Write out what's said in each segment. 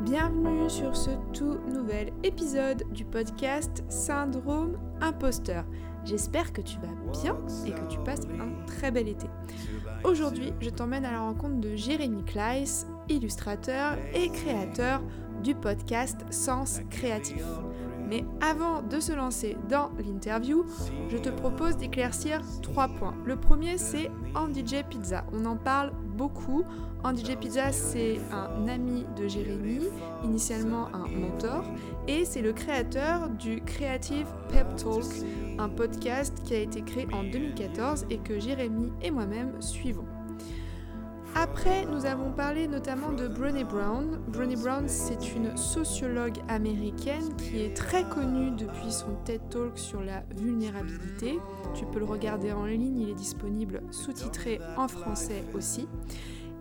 Bienvenue sur ce tout nouvel épisode du podcast Syndrome Imposteur. J'espère que tu vas bien et que tu passes un très bel été. Aujourd'hui, je t'emmène à la rencontre de Jérémy Kleiss, illustrateur et créateur du podcast Sens Créatif. Mais avant de se lancer dans l'interview, je te propose d'éclaircir trois points. Le premier, c'est Andy J Pizza. On en parle beaucoup. Andy J Pizza, c'est un ami de Jérémy, initialement un mentor, et c'est le créateur du Creative Pep Talk, un podcast qui a été créé en 2014 et que Jérémy et moi-même suivons. Après, nous avons parlé notamment de Brené Brown. Brené Brown, c'est une sociologue américaine qui est très connue depuis son TED Talk sur la vulnérabilité. Tu peux le regarder en ligne, il est disponible sous-titré en français aussi.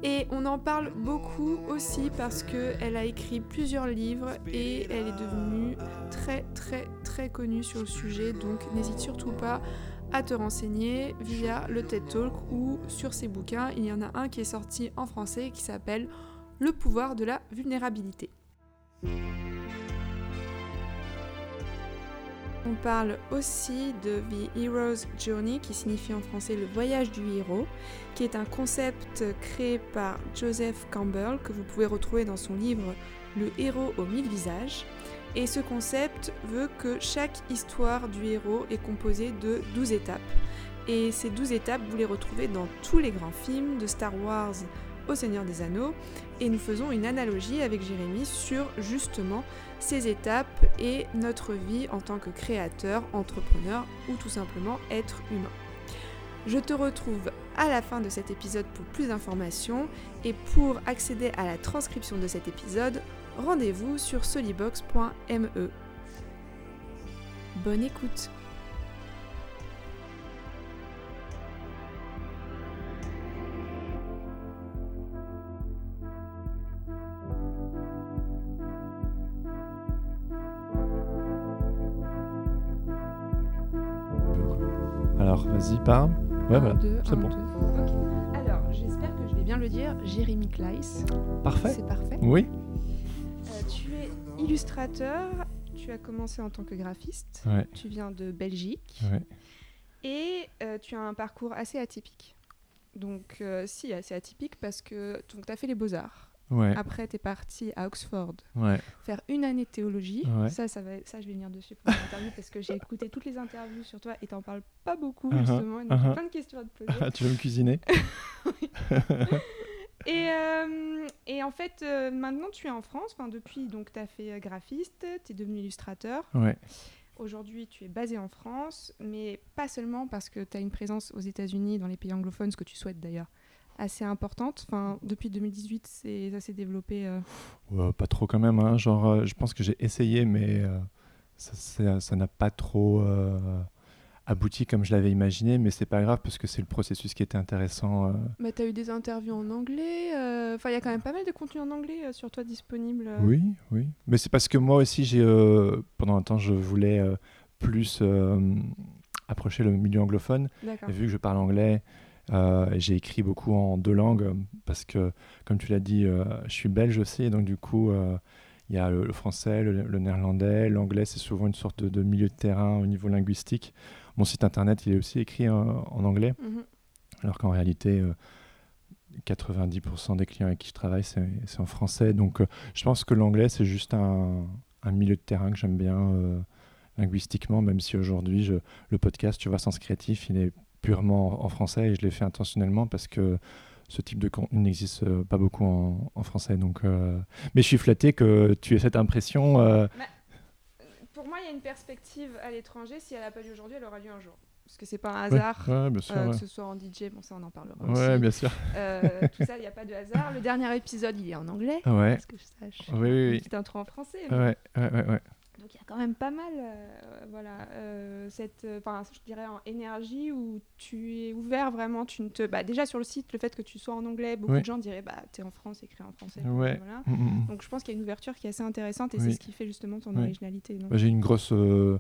Et on en parle beaucoup aussi parce qu'elle a écrit plusieurs livres et elle est devenue très très très connue sur le sujet. Donc n'hésite surtout pas à te renseigner via le TED Talk ou sur ses bouquins. Il y en a un qui est sorti en français qui s'appelle Le pouvoir de la vulnérabilité. On parle aussi de The Hero's Journey, qui signifie en français le voyage du héros, qui est un concept créé par Joseph Campbell, que vous pouvez retrouver dans son livre Le héros aux mille visages. Et ce concept veut que chaque histoire du héros est composée de 12 étapes. Et ces 12 étapes, vous les retrouvez dans tous les grands films, de Star Wars au Seigneur des Anneaux. Et nous faisons une analogie avec Jérémy sur justement ces étapes et notre vie en tant que créateur, entrepreneur ou tout simplement être humain. Je te retrouve à la fin de cet épisode pour plus d'informations et pour accéder à la transcription de cet épisode, rendez-vous sur solibox.me. Bonne écoute Alors, vas-y, parle. Ouais, Un, deux, c'est bon. deux. Alors, j'espère que je vais bien le dire. Jérémy Kleiss. Parfait. C'est parfait. Oui. Illustrateur. Tu as commencé en tant que graphiste. Ouais. Tu viens de Belgique. Ouais. Et euh, tu as un parcours assez atypique. Donc, euh, si, assez atypique parce que tu as fait les beaux-arts. Ouais. Après, tu es parti à Oxford faire une année de théologie. Ça, ça, va, ça, je vais venir dessus pour l'interview parce que j'ai écouté toutes les interviews sur toi et t'en parles pas beaucoup, Uh-huh, justement. et donc, j'ai uh-huh. plein de questions à te poser. Ah, tu veux me cuisiner Et, euh, et en fait, euh, maintenant, tu es en France. Enfin, depuis, donc, tu as fait euh, graphiste, tu es devenu illustrateur. Ouais. Aujourd'hui, tu es basé en France, mais pas seulement parce que tu as une présence aux États-Unis, dans les pays anglophones, ce que tu souhaites d'ailleurs, assez importante. Enfin, depuis 2018, c'est- ça s'est développé. euh, Ouais, Pas trop quand même. Hein. Genre, euh, je pense que j'ai essayé, mais ça- n'a pas trop abouti comme je l'avais imaginé. Mais c'est pas grave parce que c'est le processus qui était intéressant. euh. Bah, tu as eu des interviews en anglais. euh, Enfin, il y a quand même pas mal de contenu en anglais euh, sur toi disponible. Oui, oui. Mais c'est parce que moi aussi, j'ai pendant un temps, je voulais plus approcher le milieu anglophone. Et vu que je parle anglais, j'ai écrit beaucoup en deux langues parce que, comme tu l'as dit, je suis belge aussi. Et donc, du coup, il y a le, le français, le, le néerlandais. L'anglais, c'est souvent une sorte de, de milieu de terrain au niveau linguistique. Mon site internet, il est aussi écrit euh, en anglais, Mhm. alors qu'en réalité, euh, 90% des clients avec qui je travaille, c'est en français. Donc, euh, je pense que l'anglais, c'est juste un, un milieu de terrain que j'aime bien euh, linguistiquement, même si aujourd'hui, le podcast, tu vois, Sens Créatif, il est purement en français et je l'ai fait intentionnellement parce que ce type de contenu n'existe euh, pas beaucoup en, en français. Donc, euh, Mais je suis flatté que tu aies cette impression. euh, Pour moi, il y a une perspective à l'étranger. Si elle n'a pas lieu aujourd'hui, elle aura lieu un jour. Parce que c'est pas un ouais, hasard. ouais, sûr. euh, ouais. que ce soit en DJ, bon ça on en parlera Ouais, aussi. bien sûr. Euh, tout ça, il n'y a pas de hasard. Le dernier épisode, il est en anglais. Ouais, Parce que je sache. oui, oui. Oui. petite intro en français. mais- Ouais, ouais, ouais, ouais. Donc il y a quand même pas mal, euh, voilà, euh, cette, euh, enfin, je dirais en énergie où tu es ouvert vraiment. Tu ne te, bah, déjà sur le site, le fait que tu sois en anglais, beaucoup Oui. de gens diraient, bah, t'es en France, écris en français. Ouais. Voilà. Mm, mm, mm. Donc je pense qu'il y a une ouverture qui est assez intéressante et Oui. c'est ce qui fait justement ton Oui. originalité. Bah, J'ai une grosse euh,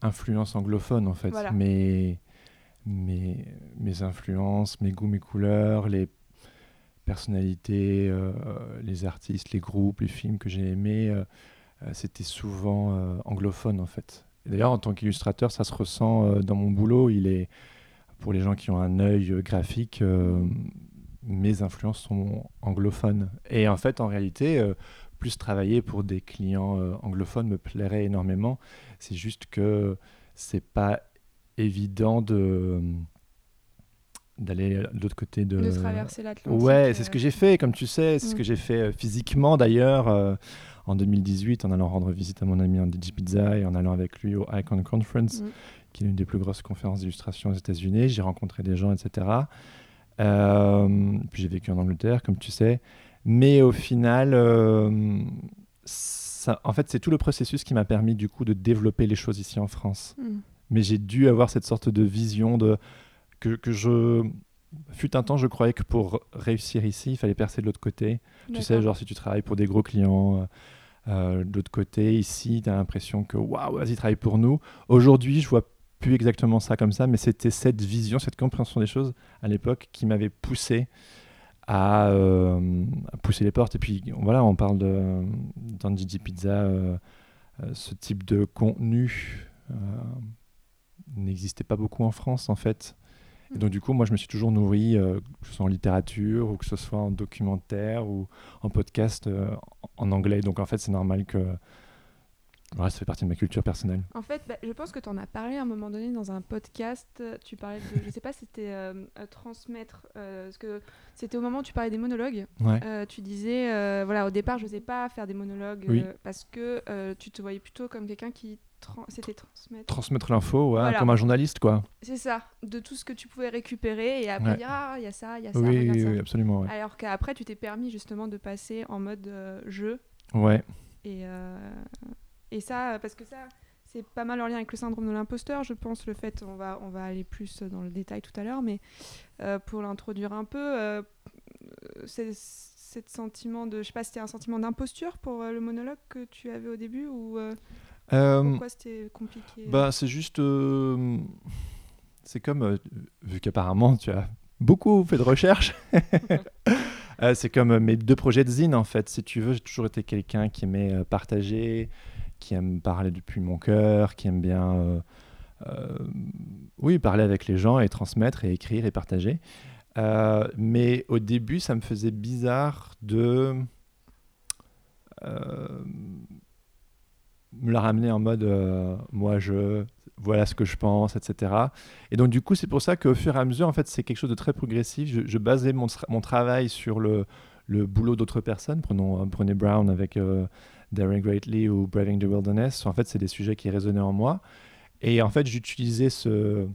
influence anglophone en fait, Voilà. mais, mes, mes influences, mes goûts, mes couleurs, les personnalités, euh, les artistes, les groupes, les films que j'ai aimés, euh, c'était souvent anglophone en fait. D'ailleurs, en tant qu'illustrateur, ça se ressent dans mon boulot. Il est, pour les gens qui ont un œil graphique, mes influences sont anglophones. Et en fait, en réalité, plus travailler pour des clients anglophones me plairait énormément. C'est juste que c'est pas évident de d'aller de l'autre côté de... De traverser l'Atlantique. Ouais, c'est ce que j'ai fait, comme tu sais, c'est ce mm. que j'ai fait euh, physiquement d'ailleurs euh, en 2018 en allant rendre visite à mon ami en Pizza et en allant avec lui au Icon Conference, mm. qui est une des plus grosses conférences d'illustration aux États-Unis. J'ai rencontré des gens, etc. Euh, puis j'ai vécu en Angleterre, comme tu sais. Mais au final, ça, en fait, c'est tout le processus qui m'a permis du coup de développer les choses ici en France. Mm. Mais j'ai dû avoir cette sorte de vision de que, je fut un temps, je croyais que pour réussir ici, il fallait percer de l'autre côté. Tu sais, genre si tu travailles pour des gros clients euh, euh, de l'autre côté, ici, tu as l'impression que waouh, vas-y, travaille pour nous. Aujourd'hui, je vois plus exactement ça comme ça, mais c'était cette vision, cette compréhension des choses à l'époque qui m'avait poussé à, euh, pousser les portes. Et puis voilà, on parle dans Gigi Pizza, ce type de contenu n'existait pas beaucoup en France en fait. Et donc, du coup, moi, je me suis toujours nourri, euh, que ce soit en littérature ou que ce soit en documentaire ou en podcast euh, en anglais. Donc, en fait, c'est normal que. Ça fait partie de ma culture personnelle. En fait, bah, je pense que tu en as parlé à un moment donné dans un podcast. Tu parlais de. je sais pas, c'était euh, transmettre. parce que c'était au moment où tu parlais des monologues. tu disais, voilà, au départ, je n'osais pas faire des monologues parce que tu te voyais plutôt comme quelqu'un qui c'était transmettre. Transmettre l'info, ouais, comme un journaliste, quoi. C'est ça, de tout ce que tu pouvais récupérer et après dire ah, il y a ça, il y a ça. Oui, oui, absolument. Alors qu'après, tu t'es permis justement de passer en mode euh, jeu. Ouais. Et, euh, et ça, parce que ça, c'est pas mal en lien avec le syndrome de l'imposteur, je pense. Le fait, on va, on va aller plus dans le détail tout à l'heure, mais euh, pour l'introduire un peu, c'est sentiment de, je sais pas, c'était un sentiment d'imposture pour le monologue que tu avais au début ou Pourquoi c'était compliqué bah, C'est juste. Euh, c'est comme. Euh, vu qu'apparemment, tu as beaucoup fait de recherches. c'est comme mes deux projets de zine, en fait. Si tu veux, j'ai toujours été quelqu'un qui aimait partager, qui aime parler depuis mon cœur, qui aime bien. oui, parler avec les gens et transmettre et écrire et partager. mais au début, ça me faisait bizarre de me la ramener en mode euh, moi je voilà ce que je pense etc et donc du coup c'est pour ça qu'au fur et à mesure en fait c'est quelque chose de très progressif. Je, basais mon, mon, travail sur le, le boulot d'autres personnes prenons euh, prenez Brown avec euh, Darren Greatly ou Braving the Wilderness. En fait c'est des sujets qui résonnaient en moi. Et en fait j'utilisais ce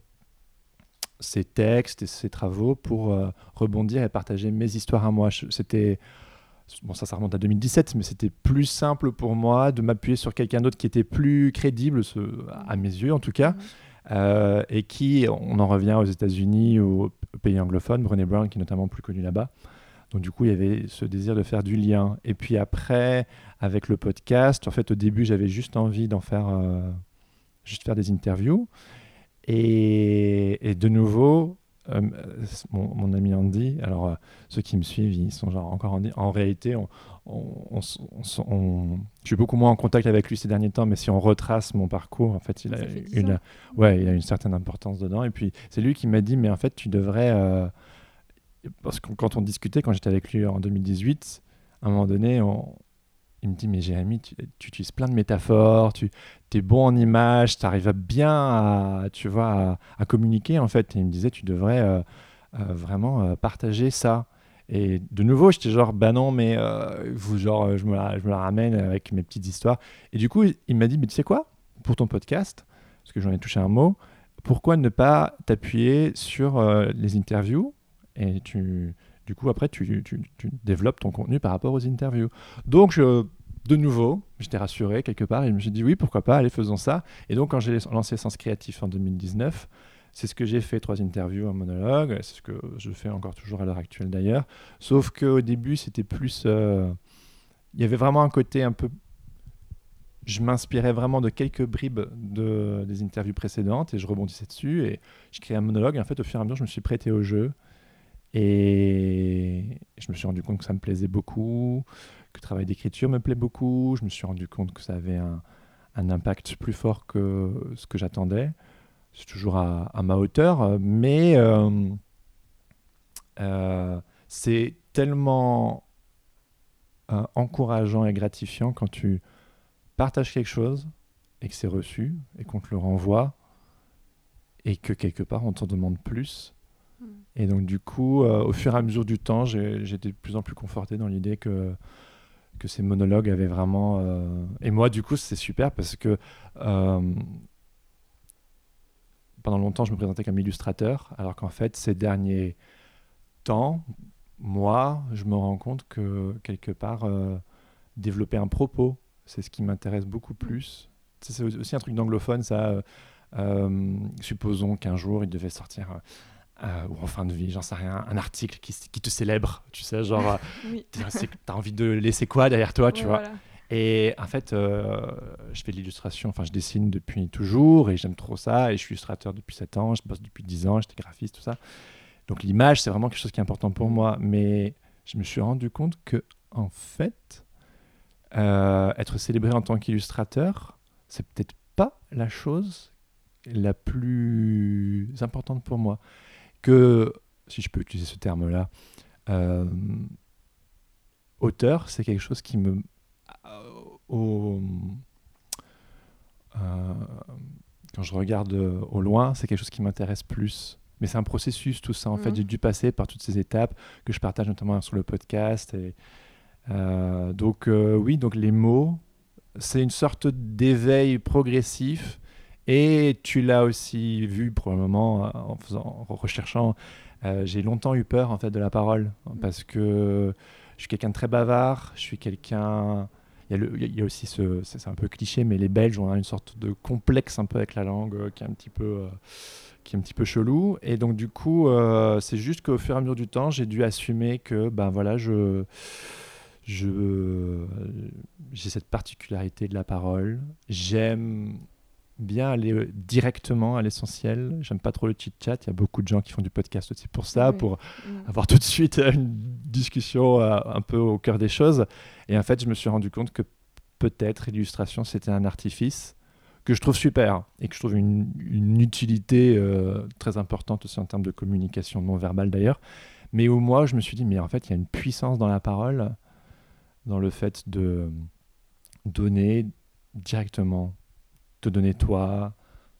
ces textes et ces travaux pour rebondir et partager mes histoires à moi. C'était bon ça ça remonte à 2017 mais c'était plus simple pour moi de m'appuyer sur quelqu'un d'autre qui était plus crédible à mes yeux en tout cas euh, et qui on en revient aux États-Unis aux pays anglophones Brené Brown qui est notamment plus connu là-bas. Donc du coup il y avait ce désir de faire du lien. Et puis après avec le podcast en fait au début j'avais juste envie d'en faire euh, juste faire des interviews. Et de nouveau euh, mon, ami Andy, alors euh, ceux qui me suivent, ils sont genre encore Andy. En réalité, on, je suis beaucoup moins en contact avec lui ces derniers temps, mais si on retrace mon parcours, en fait, il a, une, ouais, il a une certaine importance dedans. Et puis, c'est lui qui m'a dit, mais en fait, tu devrais. Euh, parce que quand on discutait, quand j'étais avec lui en 2018, à un moment donné, on, il me dit mais Jérémy tu, utilises plein de métaphores tu es bon en images tu arrives bien à tu vois à, communiquer en fait. Et il me disait tu devrais euh, euh, vraiment euh, partager ça. Et de nouveau j'étais genre bah non mais vous genre je me, la, je me la ramène avec mes petites histoires. Et du coup il m'a dit mais tu sais quoi? Pour ton podcast parce que j'en ai touché un mot pourquoi ne pas t'appuyer sur les interviews? Et tu du coup, après, tu, développes ton contenu par rapport aux interviews. Donc, de nouveau, j'étais rassuré quelque part et je me suis dit oui, pourquoi pas, allez, faisons ça. Et donc, quand j'ai lancé Sens Créatif en 2019, c'est ce que j'ai fait, trois interviews, un monologue. C'est ce que je fais encore toujours à l'heure actuelle d'ailleurs. Sauf qu'au début, c'était plus. Euh, il y avait vraiment un côté un peu je m'inspirais vraiment de quelques bribes de, des interviews précédentes et je rebondissais dessus et je créais un monologue. Et en fait, au fur et à mesure, je me suis prêté au jeu et je me suis rendu compte que ça me plaisait beaucoup, que le travail d'écriture me plaît beaucoup. Je me suis rendu compte que ça avait un, impact plus fort que ce que j'attendais. C'est toujours à, ma hauteur, mais euh, euh, c'est tellement euh, encourageant et gratifiant quand tu partages quelque chose et que c'est reçu et qu'on te le renvoie et que quelque part on t'en demande plus. Et donc du coup, au fur et à mesure du temps, j'étais de plus en plus conforté dans l'idée que que ces monologues avaient vraiment. Euh, et moi, du coup, c'est super parce que euh, pendant longtemps, je me présentais comme illustrateur, alors qu'en fait, ces derniers temps, moi, je me rends compte que quelque part, euh, développer un propos, c'est ce qui m'intéresse beaucoup plus. C'est aussi un truc d'anglophone, ça. supposons qu'un jour, il devait sortir euh, ou en fin de vie, j'en sais rien, un article qui, qui, te célèbre, tu sais, genre, euh, oui. t'as envie de laisser quoi derrière toi, tu vois. Et en fait, euh, je fais de l'illustration, enfin, je dessine depuis toujours et j'aime trop ça. Et je suis illustrateur depuis 7 ans, je bosse depuis 10 ans, j'étais graphiste, tout ça. Donc l'image, c'est vraiment quelque chose qui est important pour moi. Mais je me suis rendu compte que, en fait, être célébré en tant qu'illustrateur, c'est peut-être pas la chose la plus importante pour moi que, si je peux utiliser ce terme-là, euh, auteur, c'est quelque chose qui me... Euh, euh, quand je regarde au loin, c'est quelque chose qui m'intéresse plus. Mais c'est un processus, tout ça. En fait, mhm. j'ai dû passer par toutes ces étapes que je partage notamment sur le podcast. Et, donc, oui, donc les mots, c'est une sorte d'éveil progressif et tu l'as aussi vu probablement euh, en, faisant, en recherchant. Euh, j'ai longtemps eu peur en fait de la parole mm. parce que je suis quelqu'un de très bavard. Je suis quelqu'un. Il y, a aussi ce, c'est un peu cliché, mais les Belges ont une sorte de complexe un peu avec la langue euh, qui est un petit peu, qui est un petit peu chelou. Et donc du coup, c'est juste qu'au fur et à mesure du temps, j'ai dû assumer que ben voilà, je je j'ai cette particularité de la parole. J'aime bien aller euh, directement à l'essentiel. J'aime pas trop le chit-chat. Il y a beaucoup de gens qui font du podcast aussi pour ça, pour avoir tout de suite euh, une discussion euh, un peu au cœur des choses. Et en fait, je me suis rendu compte que peut-être l'illustration, c'était un artifice que je trouve super et que je trouve une, utilité très importante aussi en termes de communication non verbale d'ailleurs. Mais où moi, je me suis dit, mais en fait, il y a une puissance dans la parole, dans le fait de donner directement te donner toi,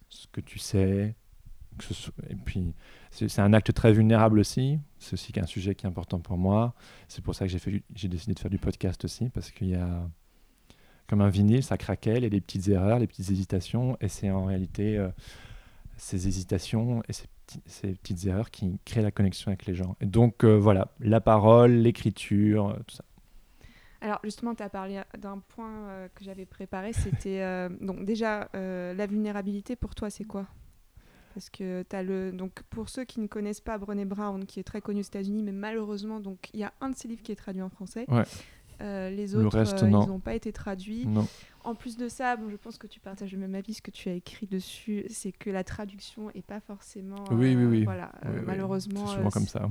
ce que tu sais. Et puis, c'est un acte très vulnérable aussi. C'est aussi un sujet qui est important pour moi. C'est pour ça que j'ai décidé de faire du podcast aussi, parce qu'il y a, comme un vinyle, ça craquait, il y a des petites erreurs, des petites hésitations, et c'est en réalité euh, ces hésitations et ces, petites erreurs qui créent la connexion avec les gens. Et donc, euh, voilà, la parole, l'écriture, tout ça. Alors justement, tu as parlé d'un point euh, que j'avais préparé, c'était euh, donc déjà euh, la vulnérabilité pour toi, c'est quoi? Parce que tu as le donc pour ceux qui ne connaissent pas Brené Brown, qui est très connu aux États-Unis, mais malheureusement donc il y a un de ses livres qui est traduit en français. les autres, ils n'ont pas été traduits. En plus de ça, bon, je pense que tu partages le même avis. Ce que tu as écrit dessus, c'est que la traduction est pas forcément. oui, oui, oui. Voilà, malheureusement. C'est souvent comme ça.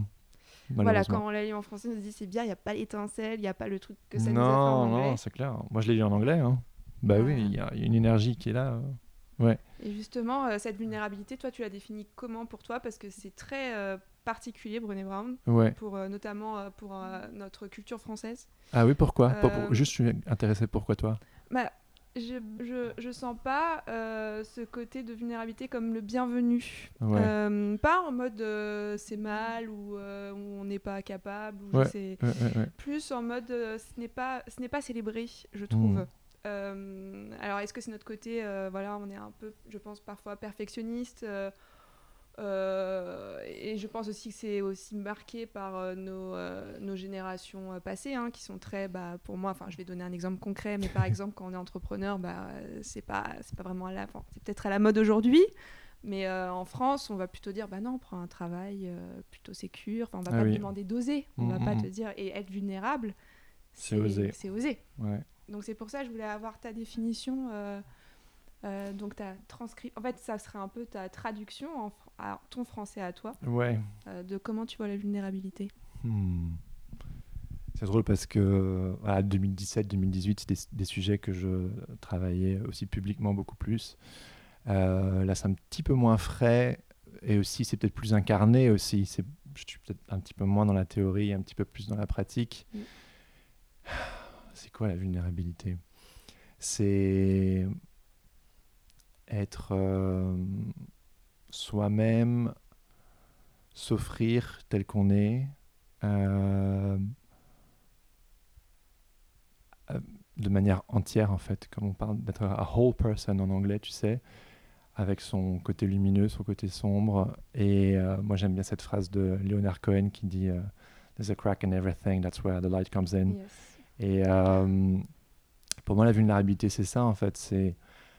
Voilà, quand on l'a lu en français, on se dit c'est bien, il n'y a pas l'étincelle, il n'y a pas le truc que ça non, nous a fait en anglais. Non, c'est clair. Moi, je l'ai lu en anglais. Hein. Bah oui, il y, a une énergie qui est là. Euh. Ouais. Et justement, euh, cette vulnérabilité, toi, tu l'as définie comment pour toi? Parce que c'est très euh, particulier, Brené Brown, ouais. pour, notamment pour notre culture française. Ah oui, pourquoi? Juste, je suis intéressé, pourquoi toi? Bah, je, je, je, sens pas euh, ce côté de vulnérabilité comme le bienvenu. Euh, pas en mode euh, c'est mal ou, on n'est pas capable. Ou c'est plus en mode ce n'est pas, ce pas célébré, je trouve. Mmh. alors est-ce que c'est notre côté, voilà, on est un peu, je pense, parfois perfectionniste euh, et je pense aussi que c'est aussi marqué par euh, nos, euh, nos, générations passées, hein, qui sont très, bah, pour moi, enfin, je vais donner un exemple concret, mais par exemple, quand on est entrepreneur, bah, c'est pas, c'est pas vraiment à la, c'est peut-être à la mode aujourd'hui, mais en France, on va plutôt dire, bah non, on prend un travail plutôt sécure, on va ah pas te demander d'oser, on va pas mm, te mm. dire, et être vulnérable, C'est osé. C'est osé. Ouais. Donc c'est pour ça que je voulais avoir ta définition. euh, donc ta transcrit. En fait, ça serait un peu ta traduction en à ton français à toi Ouais. euh, de comment tu vois la vulnérabilité. Hmm. C'est drôle parce que voilà, 2017-2018, c'est des, des sujets que je travaillais aussi publiquement beaucoup plus. Euh, là, c'est un petit peu moins frais et aussi c'est peut-être plus incarné aussi. C'est, je suis peut-être un petit peu moins dans la théorie, un petit peu plus dans la pratique. Mm. C'est quoi la vulnérabilité? C'est être euh, soi-même, s'offrir tel qu'on est, euh, euh, de manière entière en fait, comme on parle d'être a whole person en anglais, tu sais, avec son côté lumineux, son côté sombre. Et euh, moi j'aime bien cette phrase de Leonard Cohen qui dit euh, There's a crack in everything, that's where the light comes in. Yes. Et pour moi, la vulnérabilité, c'est ça, en fait. C'est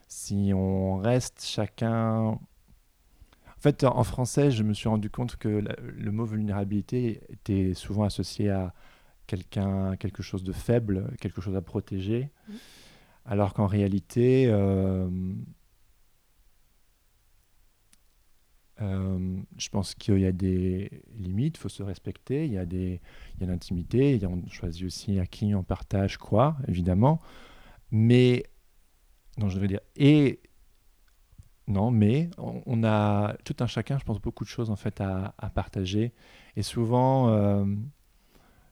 si on reste chacun. En fait, en français, je me suis rendu compte que la- le mot vulnérabilité était souvent associé à quelqu'un, quelque chose de faible, quelque chose à protéger. Mhm. Alors qu'en réalité, euh, euh, je pense qu'il y a des limites, il faut se respecter, il y a, des, il y a l'intimité, il y a- on choisit aussi à qui on partage quoi, évidemment. Mais, non, je veux dire, et, non, mais on, a tout un chacun, je pense, beaucoup de choses en fait à, à partager. Et souvent, euh,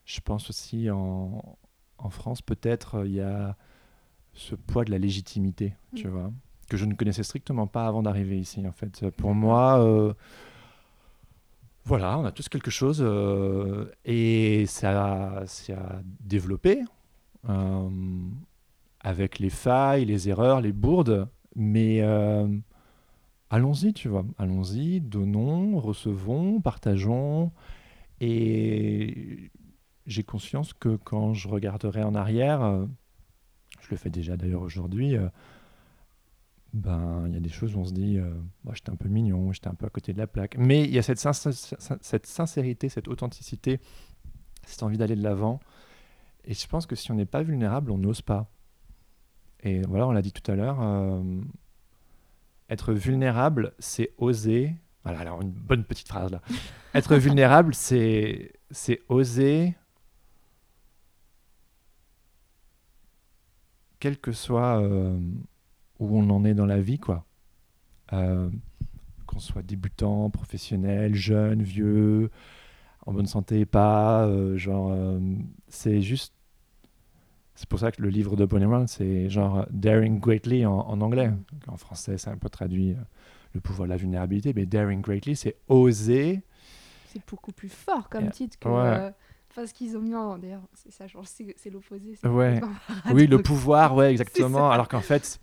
je pense aussi en, en France, peut-être, il y a ce poids de la légitimité, tu Mm. vois, que je ne connaissais strictement pas avant d'arriver ici, en fait. Pour moi, euh, voilà, on a tous quelque chose euh, et ça, a développé euh, avec les failles, les erreurs, les bourdes, mais euh, allons-y, tu vois, allons-y, donnons, recevons, partageons et j'ai conscience que quand je regarderai en arrière, euh, je le fais déjà d'ailleurs aujourd'hui, euh, ben il y a des choses où on se dit, euh, j'étais un peu mignon, j'étais un peu à côté de la plaque. Mais il y a cette, cette sincérité, cette authenticité, cette envie d'aller de l'avant. Et je pense que si on n'est pas vulnérable, on n'ose pas. Et voilà, on l'a dit tout à l'heure, être vulnérable, c'est oser. Voilà, alors une bonne petite phrase là. Être vulnérable, c'est c'est oser, quel que soit euh, où on en est dans la vie, quoi. Euh, qu'on soit débutant, professionnel, jeune, vieux, en bonne santé, pas, euh, genre, c'est juste. C'est pour ça que le livre de Bonnie Brown, c'est genre Daring Greatly en, en anglais. En français, c'est un peu traduit euh, le pouvoir de la vulnérabilité, mais Daring Greatly, c'est oser. C'est beaucoup plus fort comme Yeah. titre que. Ouais. euh, Enfin, ce qu'ils ont mis en. D'ailleurs, c'est ça, genre, c'est l'opposé. Ouais. Oui, le pouvoir, ouais, exactement. Alors qu'en fait,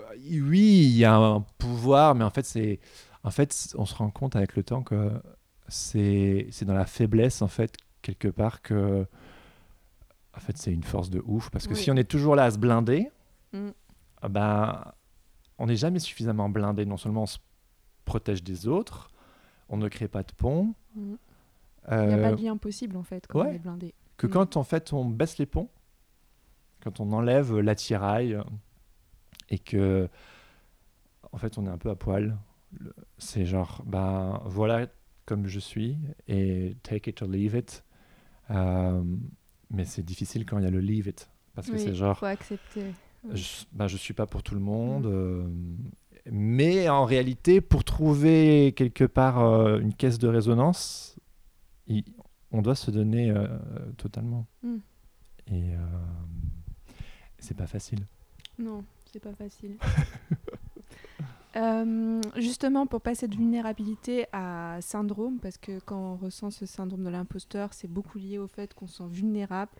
euh, oui, il y a un pouvoir, mais en fait, c'est, en fait, on se rend compte avec le temps que c'est, c'est dans la faiblesse, en fait, quelque part que, en fait, c'est une force de ouf. Parce que Oui. si on est toujours là à se blinder, Mm. ah ben, on n'est jamais suffisamment blindé. Non seulement on se protège des autres, on ne crée pas de pont. Mm. Il n'y a euh, pas de lien possible en fait quand ouais. on est blindé. que Mm. quand en fait on baisse les ponts, quand on enlève l'attirail euh, et que en fait on est un peu à poil, c'est genre ben voilà comme je suis et take it or leave it. Euh, mais c'est difficile quand il y a le leave it parce que c'est genre faut accepter. je, ben, je suis pas pour tout le monde. Mm. euh, mais en réalité, pour trouver quelque part euh, une caisse de résonance, il- on doit se donner euh, totalement. Mm. Et c'est pas facile. Non, c'est pas facile. Euh, justement, pour passer de vulnérabilité à syndrome, parce que quand on ressent ce syndrome de l'imposteur, c'est beaucoup lié au fait qu'on se sent vulnérable.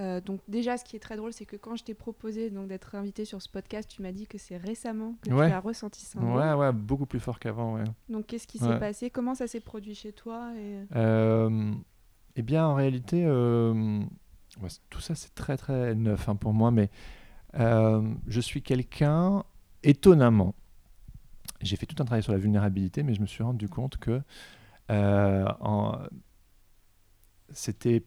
Euh, donc déjà, ce qui est très drôle, c'est que quand je t'ai proposé donc d'être invité sur ce podcast, tu m'as dit que c'est récemment que Ouais. tu as ressenti syndrome. Ouais, ouais, beaucoup plus fort qu'avant. Ouais. Donc qu'est-ce qui Ouais. s'est passé? Comment ça s'est produit chez toi? Et... Euh, eh bien, en réalité, euh, ouais, tout ça, c'est très, très neuf hein, pour moi, mais je suis quelqu'un, étonnamment, j'ai fait tout un travail sur la vulnérabilité, mais je me suis rendu compte que euh, c'était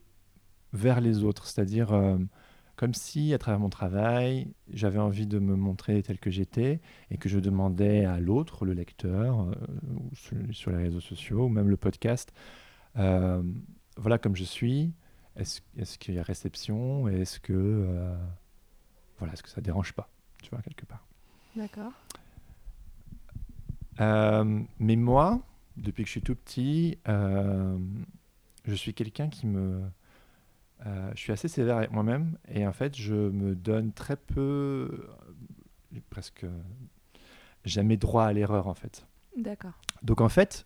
vers les autres, c'est-à-dire euh, comme si à travers mon travail, j'avais envie de me montrer tel que j'étais et que je demandais à l'autre, le lecteur, euh, sur, les réseaux sociaux, ou même le podcast, voilà comme je suis, est-ce est qu'il y a réception Est-ce que, voilà, est-ce que ça dérange pas, tu vois, quelque part. D'accord. Euh, mais moi, depuis que je suis tout petit, euh, je suis quelqu'un qui me... euh, je suis assez sévère avec moi-même et en fait, je me donne très peu, presque jamais droit à l'erreur en fait. D'accord. Donc en fait,